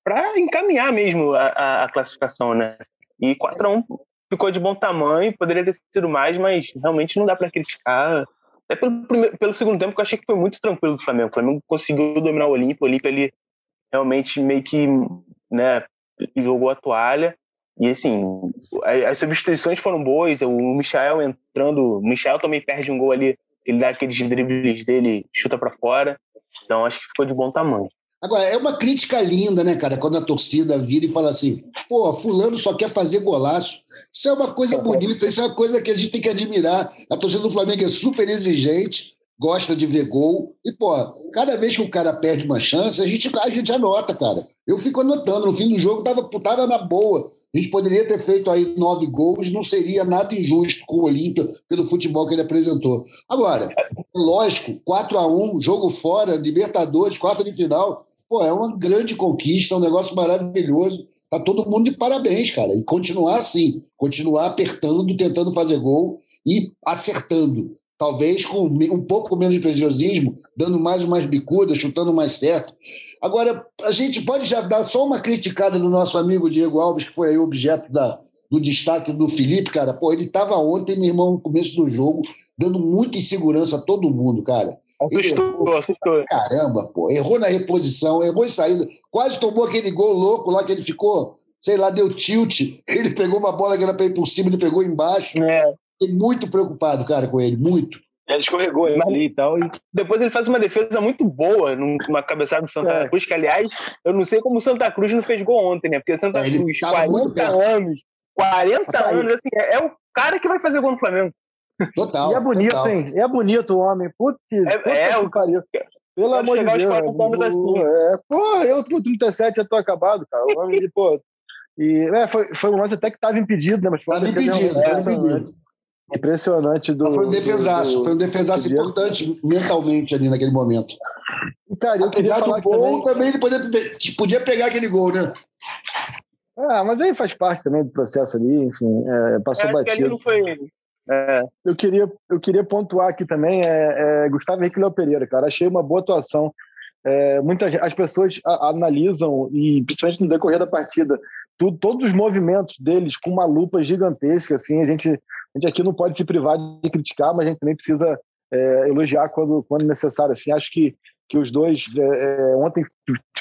para encaminhar mesmo a, a, a, classificação, né? E 4x1 ficou de bom tamanho, poderia ter sido mais, mas realmente não dá para criticar. Até pelo, primeiro, pelo segundo tempo, que eu achei que foi muito tranquilo do Flamengo. O Flamengo conseguiu dominar o Olímpio, o Olímpio ele realmente meio que né, jogou a toalha. E assim, as substituições foram boas, o Michel entrando, o Michel também perde um gol ali, ele dá aqueles dribles dele, chuta para fora. Então acho que ficou de bom tamanho.
Agora, é uma crítica linda, né, cara, quando a torcida vira e fala assim: pô, Fulano só quer fazer golaço. Isso é uma coisa bonita, isso é uma coisa que a gente tem que admirar. A torcida do Flamengo é super exigente, gosta de ver gol. E, pô, cada vez que o cara perde uma chance, a gente, a gente anota, cara. Eu fico anotando. No fim do jogo, tava, tava na boa. A gente poderia ter feito aí nove gols, não seria nada injusto com o Olímpia pelo futebol que ele apresentou. Agora, lógico, 4 a 1 jogo fora, Libertadores, quarta de final, pô, é uma grande conquista, um negócio maravilhoso. Tá todo mundo de parabéns, cara. E continuar assim, continuar apertando, tentando fazer gol e acertando. Talvez com um pouco menos de preciosismo, dando mais umas bicudas, chutando mais certo. Agora, a gente pode já dar só uma criticada no nosso amigo Diego Alves, que foi aí objeto da, do destaque do Felipe, cara. Pô, ele estava ontem, meu irmão, no começo do jogo, dando muita insegurança a todo mundo, cara.
Assustou, errou, assustou.
Caramba, pô. Errou na reposição, errou em saída. Quase tomou aquele gol louco lá que ele ficou, sei lá, deu tilt. Ele pegou uma bola que era para ir por cima, ele pegou embaixo. É. Fiquei muito preocupado, cara, com ele, muito.
Ele escorregou ali e tal. E...
Depois ele faz uma defesa muito boa numa cabeçada do Santa é. Cruz, que, aliás, eu não sei como o Santa Cruz não fez gol ontem, né? Porque Santa é, Cruz, 40 anos, 40 anos, assim, é, é, o cara que vai fazer gol no Flamengo.
Total.
E é bonito,
total.
hein? É bonito o homem. Putz,
é, é
pariu. Pelo amor de Deus.
Anos assim.
É, pô, eu com 37 já tô acabado, cara. O homem, pô. E, é, foi, foi um lance até que estava impedido, né? Mas
foi tava impedido, tava impedido.
Impressionante do.
Mas foi um defesaço, do, foi um defesaço importante mentalmente ali naquele momento.
E, cara,
Apesar do gol, também, também ele podia, podia pegar aquele gol, né?
Ah, mas aí faz parte também do processo ali, enfim, é, passou batido. não foi é, eu, queria, eu queria pontuar aqui também é, é Gustavo Henrique Pereira, cara. Achei uma boa atuação. É, muitas as pessoas a, analisam, e principalmente no decorrer da partida, todos os movimentos deles com uma lupa gigantesca. Assim, a gente a gente aqui não pode se privar de criticar, mas a gente também precisa é, elogiar quando, quando necessário. Assim, acho que, que os dois é, é ontem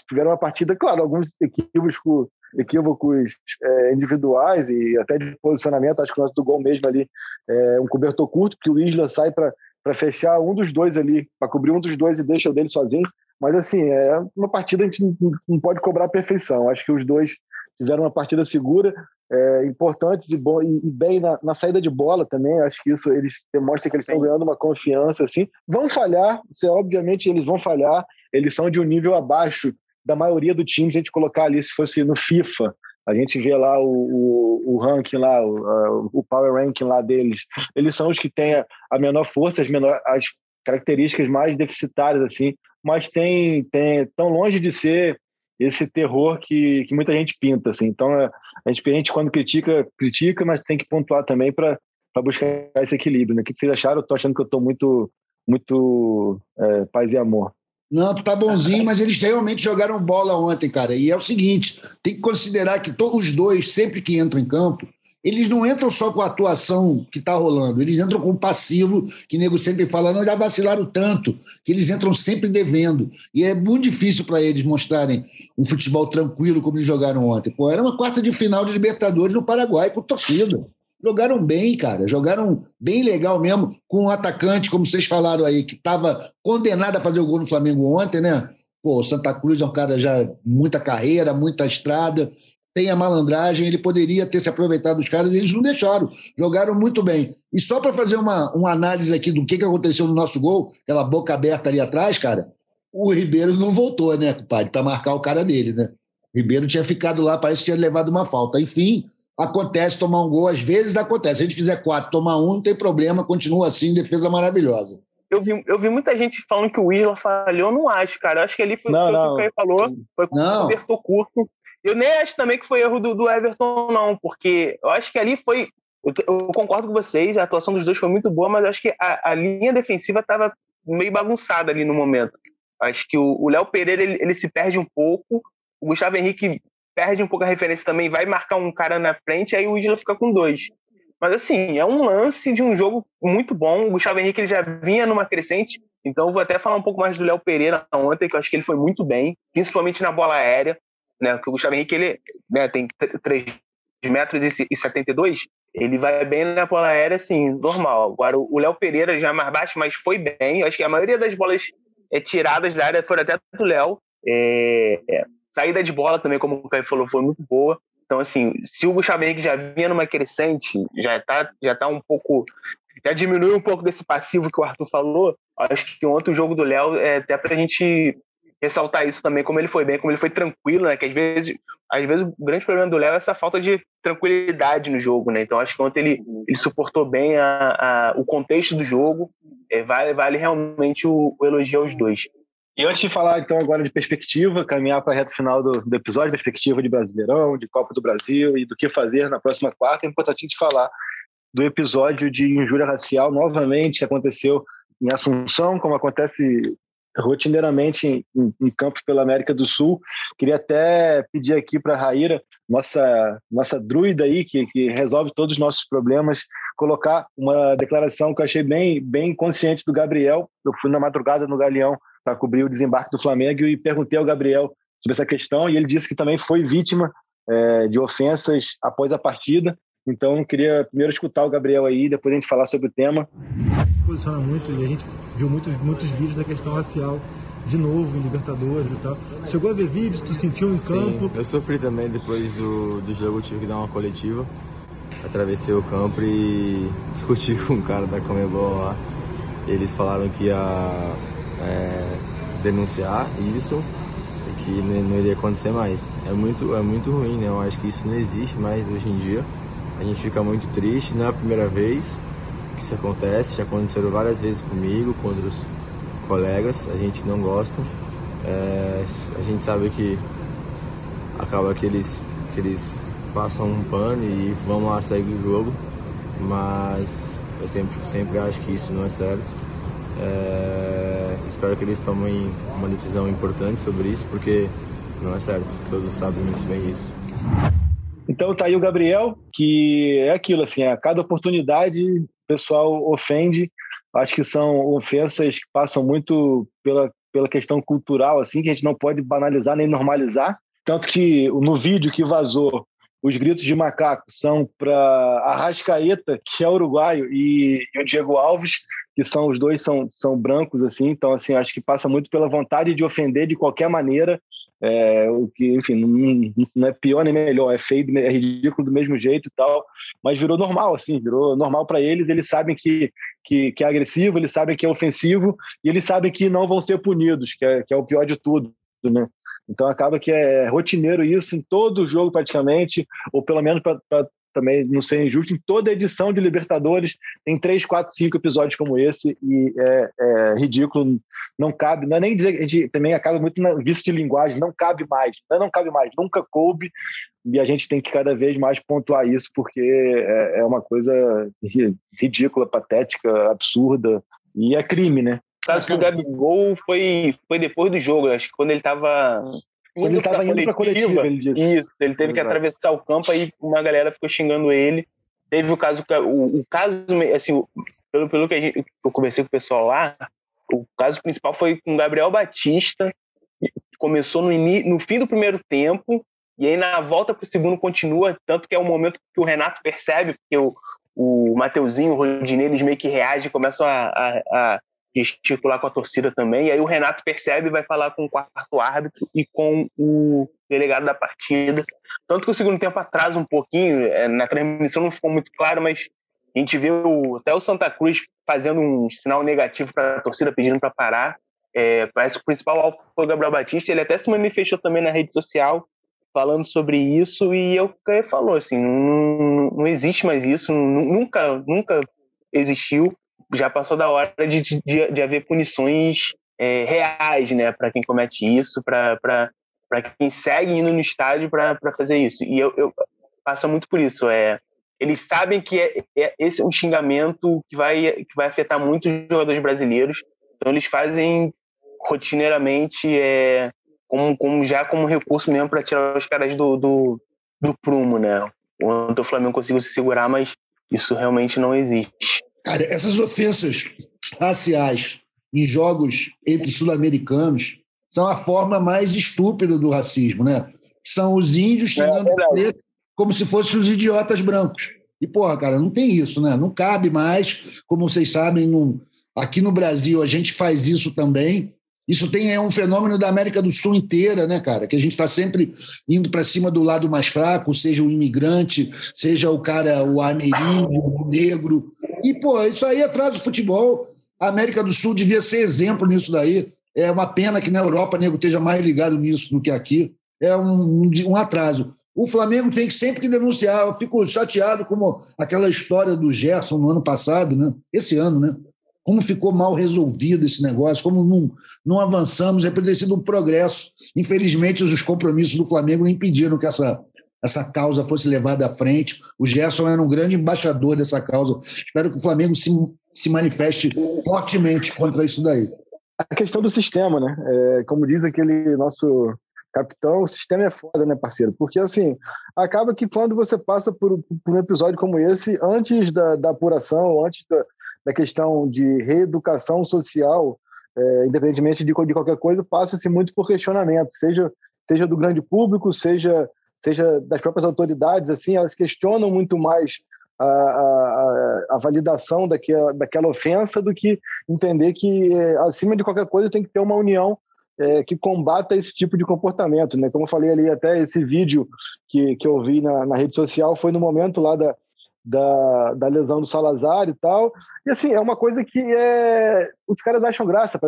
tiveram uma partida, claro, alguns equívocos, equívocos é, individuais e até de posicionamento. Acho que o nosso do gol mesmo ali é um cobertor curto, que o Isla sai para fechar um dos dois ali, para cobrir um dos dois e deixa o dele sozinho. Mas, assim, é uma partida a gente não pode cobrar a perfeição. Acho que os dois fizeram uma partida segura, é, importantes e, bom, e, bem na, na, saída de bola também. Acho que isso eles demonstram que eles estão ganhando uma confiança. assim. Vão falhar, você, obviamente eles vão falhar, eles são de um nível abaixo da maioria do time, a gente colocar ali, se fosse no FIFA, a gente vê lá o, o, o ranking lá, o, o, power ranking lá deles. Eles são os que têm a, a menor força, as, menor, as características mais deficitárias, assim, mas tem, tem tão longe de ser esse terror que, que muita gente pinta, assim. Então, a gente, a gente quando critica, critica, mas tem que pontuar também para buscar esse equilíbrio, né? O que vocês acharam? Eu tô achando que eu tô muito, muito é, paz e amor.
Não, tu tá bonzinho, mas eles realmente jogaram bola ontem, cara. E é o seguinte: tem que considerar que todos os dois, sempre que entram em campo, eles não entram só com a atuação que está rolando, eles entram com o passivo, que o nego sempre fala, não, já vacilaram tanto, que eles entram sempre devendo. E é muito difícil para eles mostrarem um futebol tranquilo como eles jogaram ontem. Pô, era uma quarta de final de Libertadores no Paraguai com torcida. Jogaram bem, cara. Jogaram bem legal mesmo, com um atacante, como vocês falaram aí, que estava condenado a fazer o gol no Flamengo ontem, né? Pô, Santa Cruz é um cara já muita carreira, muita estrada, tem a malandragem, ele poderia ter se aproveitado dos caras, eles não deixaram. Jogaram muito bem. E só para fazer uma, uma análise aqui do que, que aconteceu no nosso gol, aquela boca aberta ali atrás, cara, o Ribeiro não voltou, né, compadre, para marcar o cara dele, né? Ribeiro tinha ficado lá, parece que tinha levado uma falta. Enfim, acontece tomar um gol, às vezes acontece. Se a gente fizer quatro, tomar um, não tem problema, continua assim, defesa maravilhosa.
Eu vi, eu vi muita gente falando que o Isla falhou, não acho, cara. Eu acho que ali foi, não, não. o que o falou, foi com o cobertor curto. Eu nem acho também que foi erro do, do Everton, não, porque eu acho que ali foi. Eu, eu, concordo com vocês, a atuação dos dois foi muito boa, mas acho que a, a linha defensiva estava meio bagunçada ali no momento. Acho que o Léo Pereira ele, ele, se perde um pouco, o Gustavo Henrique perde um pouco a referência também, vai marcar um cara na frente, aí o Isla fica com dois. Mas assim, é um lance de um jogo muito bom. O Gustavo Henrique ele já vinha numa crescente, então eu vou até falar um pouco mais do Léo Pereira ontem, que eu acho que ele foi muito bem, principalmente na bola aérea, né? Porque o Gustavo Henrique ele né, tem 3 metros e 72, ele vai bem na bola aérea, assim, normal. Agora o Léo Pereira já é mais baixo, mas foi bem. Eu acho que a maioria das bolas é, tiradas da área foram até do Léo. É, é, Saída de bola também, como o Caio falou, foi muito boa. Então, assim, se o Gustavo já vinha numa crescente, já está já tá um pouco. Já diminuiu um pouco desse passivo que o Arthur falou. Acho que ontem o jogo do Léo é até para a gente ressaltar isso também, como ele foi bem, como ele foi tranquilo, né? Que às vezes, às vezes o grande problema do Léo é essa falta de tranquilidade no jogo, né? Então acho que ontem ele, ele suportou bem a, a o contexto do jogo. É, vale, vale realmente o, o elogio aos dois.
E antes de falar, então, agora de perspectiva, caminhar para a reta final do, do, episódio, perspectiva de Brasileirão, de Copa do Brasil e do que fazer na próxima quarta, é importante a gente falar do episódio de injúria racial, novamente, que aconteceu em Assunção, como acontece rotineiramente em, em, em campos pela América do Sul. Queria até pedir aqui para a Raíra, nossa, nossa druida aí, que, que resolve todos os nossos problemas, colocar uma declaração que eu achei bem, bem consciente do Gabriel. Eu fui na madrugada no Galeão para cobrir o desembarque do Flamengo e perguntei ao Gabriel sobre essa questão e ele disse que também foi vítima é, de ofensas após a partida. Então, queria primeiro escutar o Gabriel aí, depois a gente falar sobre o tema.
Posiciona muito e a gente viu muitos, muitos vídeos da questão racial de novo em Libertadores e tal. Chegou a ver vídeos, tu sentiu em Sim, campo?
Eu sofri também depois do, do jogo, tive que dar uma coletiva. Atravessei o campo e discuti com um cara da Comebol lá. Eles falaram que ia é, denunciar isso que não iria acontecer mais. É muito, é muito ruim, né? Eu acho que isso não existe mais hoje em dia. A gente fica muito triste, não é a primeira vez que isso acontece, já aconteceu várias vezes comigo, com outros colegas, a gente não gosta. É, a gente sabe que acaba que eles, que eles passam um pano e vão lá, segue o jogo, mas eu sempre, sempre acho que isso não é certo. É, espero que eles tomem uma decisão importante sobre isso, porque não é certo. Todos sabem muito bem isso.
Então tá aí o Gabriel, que é aquilo, assim, a cada oportunidade o pessoal ofende. Acho que são ofensas que passam muito pela, pela questão cultural, assim, que a gente não pode banalizar nem normalizar. Tanto que no vídeo que vazou, os gritos de macaco são para Arrascaeta, que é uruguaio, e, e o Diego Alves, que são os dois são, são brancos assim, então assim acho que passa muito pela vontade de ofender de qualquer maneira, é, o que enfim não, não, é pior nem melhor, é feio, é ridículo do mesmo jeito e tal, mas virou normal assim, virou normal para eles, eles sabem que, que, que é agressivo, eles sabem que é ofensivo e eles sabem que não vão ser punidos, que é, que é o pior de tudo, né? Então acaba que é rotineiro isso em todo jogo praticamente, ou pelo menos para também não ser injusto, em toda edição de Libertadores tem três, quatro, cinco episódios como esse e é, é ridículo, não cabe, não é nem dizer, a gente também acaba muito na vício de linguagem, não cabe mais, não, é não cabe mais, nunca coube e a gente tem que cada vez mais pontuar isso porque é, é uma coisa ridícula, patética, absurda e é crime, né?
O caso do Gabigol foi, foi depois do jogo, acho que quando ele estava
quando ele estava indo para coletiva, ele disse.
Isso, ele teve que atravessar o campo aí uma galera ficou xingando ele. Teve o caso, o, o caso, assim, pelo, pelo que a gente, eu conversei com o pessoal lá, o caso principal foi com Gabriel Batista, começou no, no fim do primeiro tempo, e aí na volta para o segundo continua, tanto que é o momento que o Renato percebe, porque o, o Mateuzinho, o Rodinei, eles meio que reagem, começam a, a, a gesticular com a torcida também. E aí o Renato percebe e vai falar com o quarto árbitro e com o delegado da partida. Tanto que o segundo tempo atrasa um pouquinho, é, na transmissão não ficou muito claro, mas a gente viu até o Santa Cruz fazendo um sinal negativo para a torcida pedindo para parar. É, parece que o principal alvo foi o Gabriel Batista, ele até se manifestou também na rede social falando sobre isso e eu falou assim, não, não existe mais isso, nunca, nunca existiu já passou da hora de, de, de haver punições é, reais, né, para quem comete isso, para quem segue indo no estádio para fazer isso. E eu, eu passa muito por isso. É, eles sabem que é, é esse é um xingamento que vai, que vai afetar muitos jogadores brasileiros, então eles fazem rotineiramente é, como, como já como recurso mesmo para tirar os caras do, do, do prumo, né? Ontem o Flamengo conseguiu se segurar, mas isso realmente não existe.
Cara, essas ofensas raciais em jogos entre sul-americanos são a forma mais estúpida do racismo, né? São os índios xingando é, preto como se fossem os idiotas brancos. E, porra, cara, não tem isso, né? Não cabe mais. Como vocês sabem, aqui no Brasil a gente faz isso também. Isso tem é um fenômeno da América do Sul inteira, né, cara? Que a gente está sempre indo para cima do lado mais fraco, seja o imigrante, seja o cara, o ameríndio, o negro. E, pô, isso aí atrasa o futebol. A América do Sul devia ser exemplo nisso daí. É uma pena que na Europa o nego esteja mais ligado nisso do que aqui. É um, um atraso. O Flamengo tem que sempre que denunciar. Eu fico chateado como aquela história do Gerson no ano passado, né? Esse ano, né? Como ficou mal resolvido esse negócio, como não, não avançamos, é ter sido um progresso. Infelizmente, os compromissos do Flamengo impediram que essa, essa causa fosse levada à frente. O Gerson era um grande embaixador dessa causa. Espero que o Flamengo se, se manifeste fortemente contra isso daí.
A questão do sistema, né? É, como diz aquele nosso capitão, o sistema é foda, né, parceiro? Porque, assim, acaba que quando você passa por, por um episódio como esse, antes da, da apuração, antes da, da questão de reeducação social, é, independentemente de, de qualquer coisa, passa-se muito por questionamento, seja, seja do grande público, seja, seja das próprias autoridades, assim, elas questionam muito mais a, a, a, validação daquela, daquela ofensa do que entender que, é, acima de qualquer coisa, tem que ter uma união é, que combata esse tipo de comportamento. Né? Como eu falei ali, até esse vídeo que, que eu vi na, na rede social foi no momento lá da, da, da lesão do Salazar e tal. E assim, é uma coisa que é, os caras acham graça.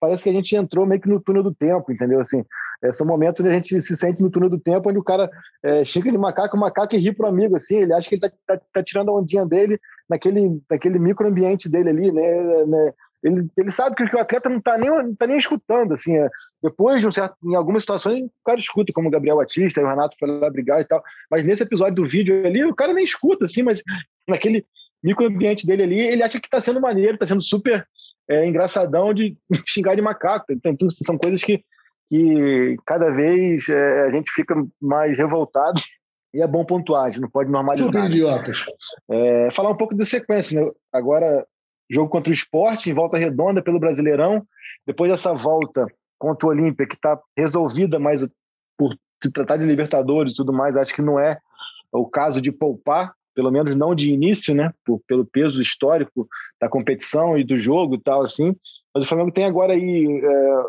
Parece que a gente entrou meio que no túnel do tempo, entendeu? Assim, é, são momentos onde a gente se sente no túnel do tempo, onde o cara é, chega de macaco, o macaco e ri pro amigo, assim, ele acha que ele tá, tá, tá tirando a ondinha dele naquele, naquele microambiente dele ali, né, né ele, ele sabe que o atleta não está nem, não tá nem escutando, assim, é, depois de um certo, em algumas situações o cara escuta, como o Gabriel Batista, o Renato foi lá brigar e tal, mas nesse episódio do vídeo ali, o cara nem escuta, assim, mas naquele microambiente dele ali, ele acha que está sendo maneiro, está sendo super é, engraçadão de xingar de macaco, então são coisas que, que cada vez é, a gente fica mais revoltado e é bom pontuar, a gente não pode normalizar.
Super idiotas.
É, falar um pouco da sequência, né? Agora, jogo contra o esporte, em volta redonda pelo Brasileirão. Depois dessa volta contra o Olímpia, que está resolvida, mas por se tratar de Libertadores e tudo mais, acho que não é o caso de poupar pelo menos não de início, né? Por, pelo peso histórico da competição e do jogo e tal, assim. Mas o Flamengo tem agora aí, é,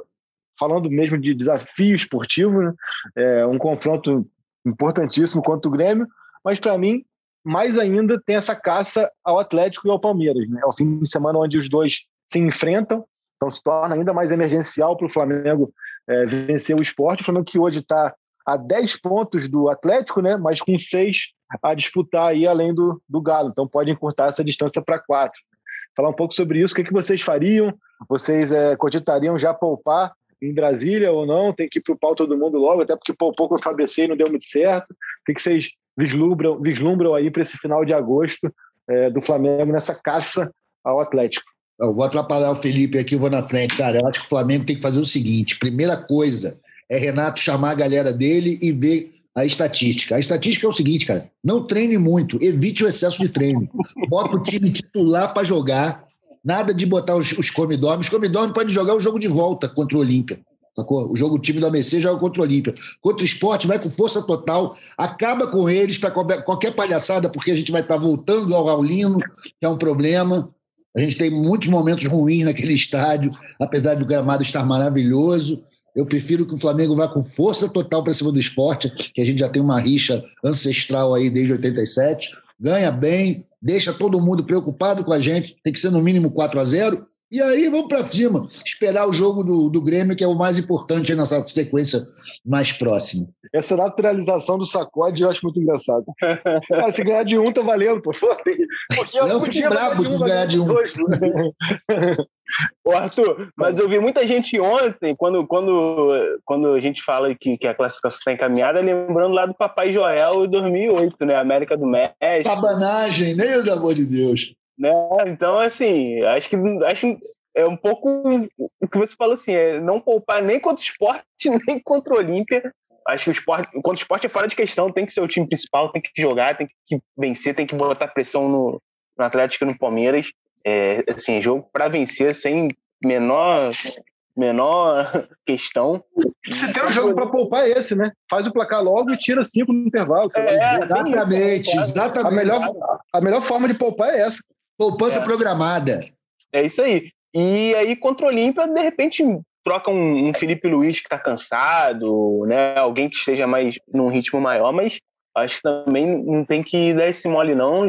falando mesmo de desafio esportivo, né? é, um confronto importantíssimo contra o Grêmio, mas para mim, mais ainda, tem essa caça ao Atlético e ao Palmeiras. Né? É o fim de semana onde os dois se enfrentam, então se torna ainda mais emergencial para o Flamengo é, vencer o esporte. O Flamengo que hoje está a 10 pontos do Atlético, né? mas com 6 a disputar aí além do, do Galo. Então pode encurtar essa distância para 4. Falar um pouco sobre isso, o que, que vocês fariam? Vocês é, cogitariam já poupar em Brasília ou não? Tem que ir para o pau todo mundo logo, até porque poupou com o Fabc e não deu muito certo. O que, que vocês vislumbram, vislumbram aí para esse final de agosto é, do Flamengo nessa caça ao Atlético?
Eu vou atrapalhar o Felipe aqui, eu vou na frente. Cara, eu acho que o Flamengo tem que fazer o seguinte: primeira coisa é Renato chamar a galera dele e ver a estatística. A estatística é o seguinte, cara: não treine muito, evite o excesso de treino. Bota o time titular para jogar, nada de botar os, os come-dorme. Os come-dorme pode jogar o jogo de volta contra o Olímpia. Sacou? O jogo o time do ABC joga contra o Olímpia. Contra o esporte, vai com força total, acaba com eles para qualquer palhaçada, porque a gente vai estar tá voltando ao Raulino, que é um problema. A gente tem muitos momentos ruins naquele estádio, apesar do gramado estar maravilhoso. Eu prefiro que o Flamengo vá com força total para cima do esporte, que a gente já tem uma rixa ancestral aí desde 87. Ganha bem, deixa todo mundo preocupado com a gente, tem que ser no mínimo 4 a 0 e aí vamos para cima, esperar o jogo do, do Grêmio, que é o mais importante nessa sequência mais próxima.
Essa naturalização do sacode eu acho muito engraçado. Cara, se ganhar de um, tá valendo, pô.
Porque eu, eu fico brabo se ganhar de um. Dois, né?
Ô, Arthur, mas eu vi muita gente ontem, quando, quando, quando a gente fala que, que a classificação está encaminhada, lembrando lá do Papai Joel em 2008, né? América do México.
Cabanagem, nem o amor de Deus.
Né? Então, assim, acho que, acho que é um pouco o que você falou assim, é não poupar nem contra o esporte, nem contra o Olímpia. Acho que o esporte, quando o esporte é fora de questão, tem que ser o time principal, tem que jogar, tem que vencer, tem que botar pressão no, no Atlético e no Palmeiras. É, assim, jogo para vencer sem menor menor questão.
Se tem um jogo para poupar é esse, né? Faz o placar logo e tira cinco no intervalo.
É, exatamente, exatamente.
A melhor, a melhor forma de poupar é essa.
Poupança é. programada.
É isso aí. E aí, contra o Olímpia, de repente, troca um, um Felipe Luiz que está cansado, né? Alguém que esteja mais num ritmo maior, mas acho que também não tem que dar esse mole, não.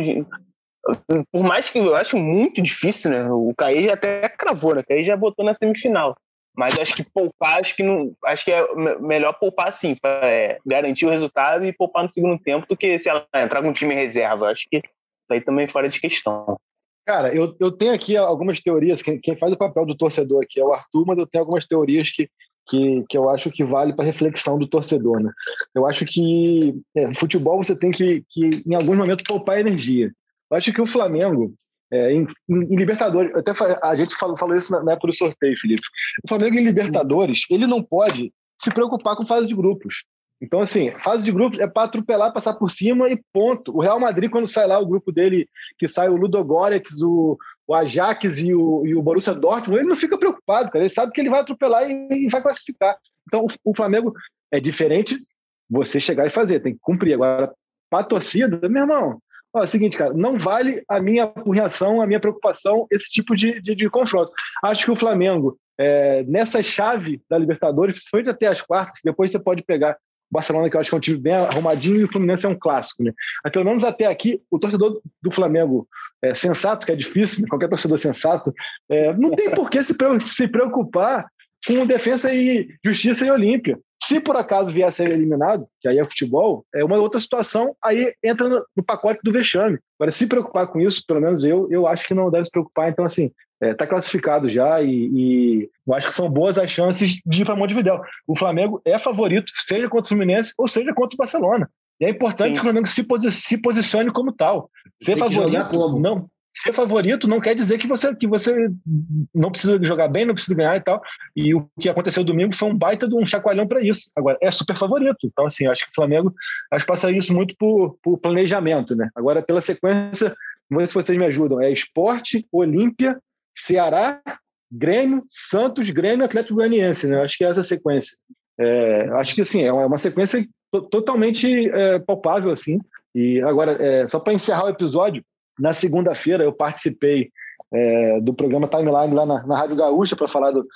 Por mais que eu acho muito difícil, né? O Caí já até cravou, né? O Caí já botou na semifinal. Mas acho que poupar, acho que não. Acho que é melhor poupar assim, para é, garantir o resultado e poupar no segundo tempo do que se ela entrar com um time reserva. Acho que isso aí também é fora de questão.
Cara, eu, eu tenho aqui algumas teorias. Quem, quem faz o papel do torcedor aqui é o Arthur, mas eu tenho algumas teorias que, que, que eu acho que vale para reflexão do torcedor. Né? Eu acho que é, futebol você tem que, que, em alguns momentos, poupar energia. Eu acho que o Flamengo, é, em, em, Libertadores, até a gente falou, falou isso na, na época do sorteio, Felipe. O Flamengo em Libertadores, ele não pode se preocupar com fase de grupos. Então, assim, fase de grupos é para atropelar, passar por cima e ponto. O Real Madrid, quando sai lá o grupo dele, que sai o Ludogorets, o, o Ajax e o, e o Borussia Dortmund, ele não fica preocupado, cara. Ele sabe que ele vai atropelar e, e vai classificar. Então, o, o, Flamengo é diferente você chegar e fazer, tem que cumprir. Agora, para a torcida, meu irmão, ó, é o seguinte, cara, não vale a minha reação, a minha preocupação, esse tipo de, de, de confronto. Acho que o Flamengo, é, nessa chave da Libertadores, principalmente até as quartas, depois você pode pegar Barcelona, que eu acho que é um time bem arrumadinho, e o Fluminense é um clássico, né? Mas pelo menos até aqui, o torcedor do Flamengo é, sensato, que é difícil, né? qualquer torcedor sensato, é, não tem por que se, se preocupar com defesa e justiça e Olímpia. Se por acaso vier a ser eliminado, que aí é futebol, é uma outra situação, aí entra no, pacote do vexame. Agora, se preocupar com isso, pelo menos eu, eu acho que não deve se preocupar. Então, assim, está é, tá classificado já e, e, eu acho que são boas as chances de ir para Montevidéu. O Flamengo é favorito, seja contra o Fluminense ou seja contra o Barcelona. E é importante Sim. que o Flamengo se, posi se posicione como tal. Ser Tem favorito, não, ser favorito não quer dizer que você, que você não precisa jogar bem, não precisa ganhar e tal. E o que aconteceu domingo foi um baita de um chacoalhão para isso. Agora, é super favorito. Então, assim, acho que o Flamengo acho que passa isso muito por, por planejamento, né? Agora, pela sequência, vamos ver se vocês me ajudam. É esporte, Olímpia, Ceará, Grêmio, Santos, Grêmio Atlético Goianiense, né? Acho que é essa sequência. É, acho que, assim, é uma sequência totalmente é, palpável, assim. E agora, é, só para encerrar o episódio, na segunda-feira eu participei é, do programa Timeline lá na, na Rádio Gaúcha para falar do,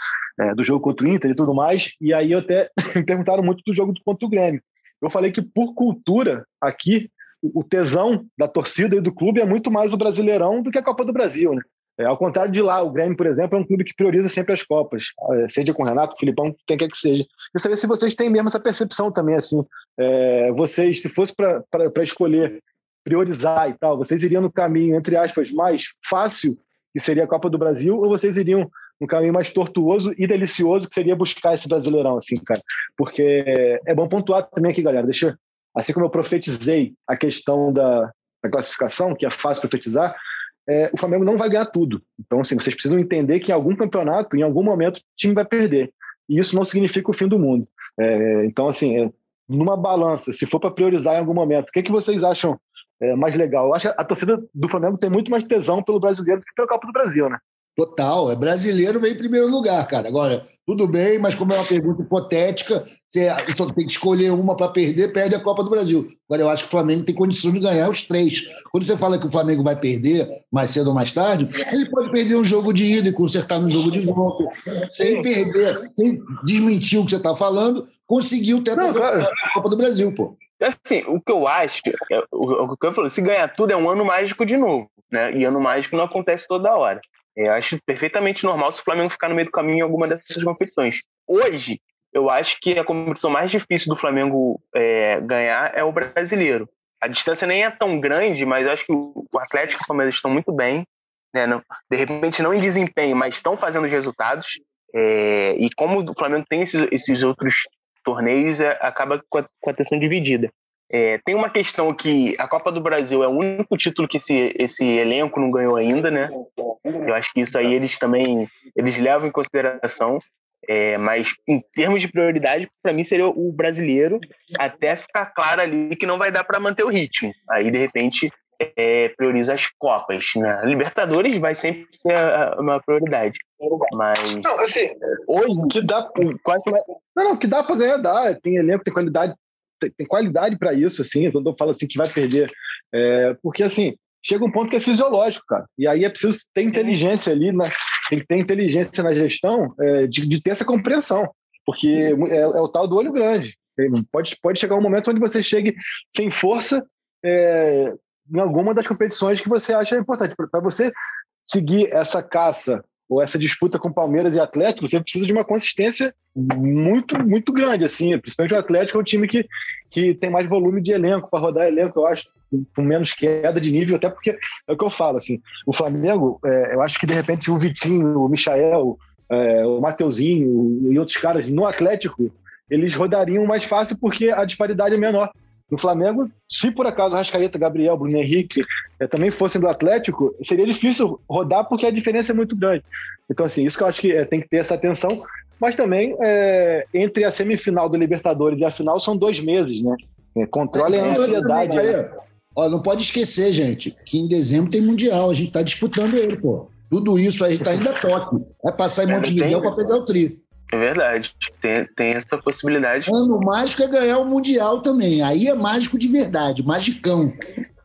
é, do jogo contra o Inter e tudo mais. E aí eu até me perguntaram muito do jogo contra o Grêmio. Eu falei que por cultura aqui o tesão da torcida e do clube é muito mais o Brasileirão do que a Copa do Brasil, né? É, ao contrário de lá, o Grêmio, por exemplo, é um clube que prioriza sempre as Copas, é, seja com o Renato, Filipão, quem quer que seja. Queria saber se vocês têm mesmo essa percepção também, assim. É, vocês, se fosse para escolher priorizar e tal, vocês iriam no caminho, entre aspas, mais fácil, que seria a Copa do Brasil, ou vocês iriam no caminho mais tortuoso e delicioso, que seria buscar esse Brasileirão, assim, cara? Porque é bom pontuar também aqui, galera, deixa assim como eu profetizei a questão da, da classificação, que é fácil profetizar, é, o Flamengo não vai ganhar tudo. Então, assim, vocês precisam entender que em algum campeonato, em algum momento, o time vai perder. E isso não significa o fim do mundo. É, então, assim, é, numa balança, se for para priorizar em algum momento, o que, é que vocês acham é, mais legal? Eu acho que a torcida do Flamengo tem muito mais tesão pelo brasileiro do que pelo Copa do Brasil, né?
Total, é brasileiro vem em primeiro lugar, cara. Agora, tudo bem, mas como é uma pergunta hipotética, você só tem que escolher uma para perder, perde a Copa do Brasil. Agora, eu acho que o Flamengo tem condição de ganhar os três. Quando você fala que o Flamengo vai perder mais cedo ou mais tarde, ele pode perder um jogo de ida e consertar no jogo de volta, sem perder, sem desmentir o que você está falando, conseguiu ter a Copa do Brasil, pô.
Assim, o que eu acho, é, o que eu falo, se ganhar tudo é um ano mágico de novo, né? E ano mágico não acontece toda hora. Eu acho perfeitamente normal se o Flamengo ficar no meio do caminho em alguma dessas competições. Hoje, eu acho que a competição mais difícil do Flamengo é, ganhar é o brasileiro. A distância nem é tão grande, mas eu acho que o Atlético e o Palmeiras estão muito bem. Né? Não, de repente, não em desempenho, mas estão fazendo os resultados. É, e como o Flamengo tem esses, esses outros torneios, é, acaba com a, com a atenção dividida. É, tem uma questão que a Copa do Brasil é o único título que esse, esse elenco não ganhou ainda, né? Eu acho que isso aí eles também eles levam em consideração. É, mas em termos de prioridade, para mim seria o brasileiro, até ficar claro ali que não vai dar para manter o ritmo. Aí, de repente, é, prioriza as Copas. Né? Libertadores vai sempre ser a, uma prioridade. Mas.
Não, assim, hoje. Que dá, quase, não, não, que dá para ganhar, dá. Tem elenco, tem qualidade tem qualidade para isso, assim, quando eu falo assim que vai perder. É, porque, assim, chega um ponto que é fisiológico, cara. E aí é preciso ter inteligência ali, né? tem que ter inteligência na gestão é, de, de, ter essa compreensão. Porque é, é, o tal do olho grande. Pode, pode chegar um momento onde você chegue sem força é, em alguma das competições que você acha importante. Para você seguir essa caça ou essa disputa com Palmeiras e Atlético, você precisa de uma consistência muito, muito grande, assim. Principalmente o Atlético é um time que, que tem mais volume de elenco para rodar elenco, eu acho, com menos queda de nível, até porque é o que eu falo, assim. O Flamengo, é, eu acho que de repente o Vitinho, o Michael, é, o Mateuzinho e outros caras no Atlético, eles rodariam mais fácil porque a disparidade é menor. No Flamengo, se por acaso Rascaeta, Gabriel, Bruno Henrique é, também fossem do Atlético, seria difícil rodar porque a diferença é muito grande. Então, assim, isso que eu acho que é, tem que ter essa atenção. Mas também, é, entre a semifinal do Libertadores e a final, são dois meses, né? É, controle a ansiedade. Né?
Ó, não pode esquecer, gente, que em dezembro tem Mundial. A gente está disputando ele, pô. Tudo isso aí está ainda toque. É passar em Montevideo para pegar o tri.
É verdade. Tem, tem essa possibilidade.
Ano mágico é ganhar o Mundial também. Aí é mágico de verdade, magicão.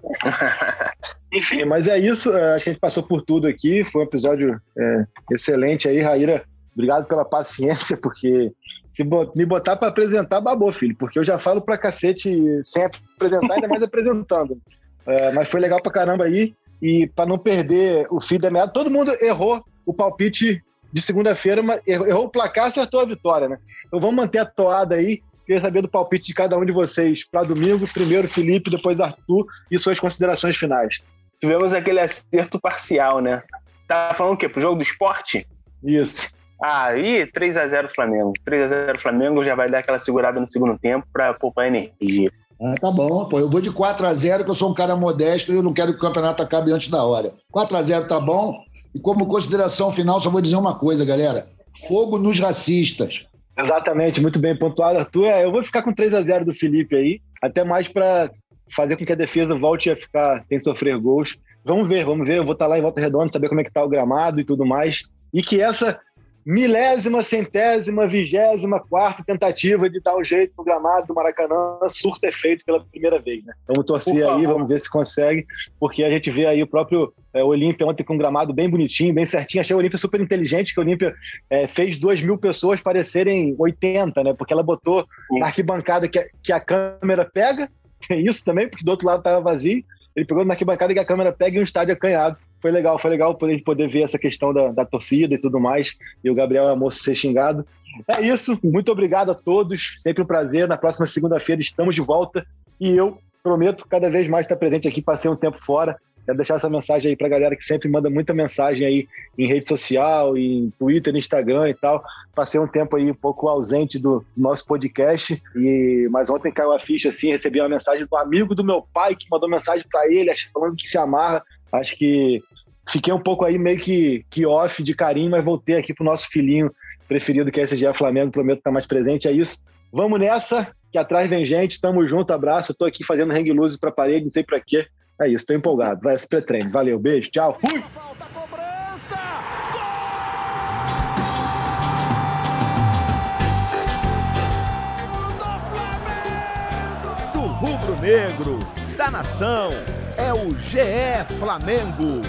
Enfim, mas é isso. É, a gente passou por tudo aqui. Foi um episódio é, excelente aí, Raíra. Obrigado pela paciência, porque se me botar para apresentar, babou, filho. Porque eu já falo pra cacete sem apresentar, ainda mais apresentando. É, mas foi legal pra caramba aí. E para não perder o fio da meada, todo mundo errou o palpite de segunda-feira, errou o placar, acertou a vitória, né? Então vamos manter a toada aí. Queria saber do palpite de cada um de vocês para domingo. Primeiro Felipe, depois Arthur e suas considerações finais.
Tivemos aquele acerto parcial, né? Tá falando o quê? Pro jogo do esporte?
Isso.
Aí, 3 a 0 Flamengo. 3 a 0 Flamengo já vai dar aquela segurada no segundo tempo para poupar energia.
Ah, tá bom, pô. Eu vou de 4 a 0 que eu sou um cara modesto e eu não quero que o campeonato acabe antes da hora. 4 a 0 tá bom. E como consideração final, só vou dizer uma coisa, galera. Fogo nos racistas.
Exatamente, muito bem pontuado, Arthur. É, eu vou ficar com 3 a 0 do Felipe aí, até mais para fazer com que a defesa volte a ficar sem sofrer gols. Vamos ver, vamos ver. Eu vou estar lá em volta redonda, saber como é que tá o gramado e tudo mais. E que essa milésima, centésima, vigésima, quarta tentativa de dar um jeito no gramado do Maracanã, surto é feito pela primeira vez, né? Vamos torcer aí, vamos ver se consegue, porque a gente vê aí o próprio é, Olímpia ontem com um gramado bem bonitinho, bem certinho. Achei o Olímpia super inteligente, que o Olímpia é, fez duas mil pessoas parecerem 80, né? Porque ela botou Sim. na arquibancada que a, que a câmera pega, tem isso também, porque do outro lado estava vazio. Ele pegou na arquibancada que a câmera pega e um estádio acanhado foi legal, foi legal poder, poder ver essa questão da, da torcida e tudo mais, e o Gabriel Amoço ser xingado. É isso, muito obrigado a todos, sempre um prazer. Na próxima segunda-feira estamos de volta e eu prometo cada vez mais estar presente aqui, passei um tempo fora. Quero deixar essa mensagem aí para a galera que sempre manda muita mensagem aí em rede social, em Twitter, Instagram e tal. Passei um tempo aí um pouco ausente do nosso podcast, e mas ontem caiu a ficha assim, recebi uma mensagem do amigo do meu pai que mandou mensagem para ele, falando que se amarra Acho que fiquei um pouco aí meio que, que off de carinho, mas voltei aqui pro nosso filhinho preferido, que é esse dia Flamengo. Prometo estar mais presente. É isso. Vamos nessa, que atrás vem gente. Tamo junto, abraço. Eu tô aqui fazendo hang loose pra parede, não sei pra quê. É isso, tô empolgado. Vai esse pré-treino. Valeu, beijo, tchau. Fui!
Do rubro-negro, da nação é o GE Flamengo.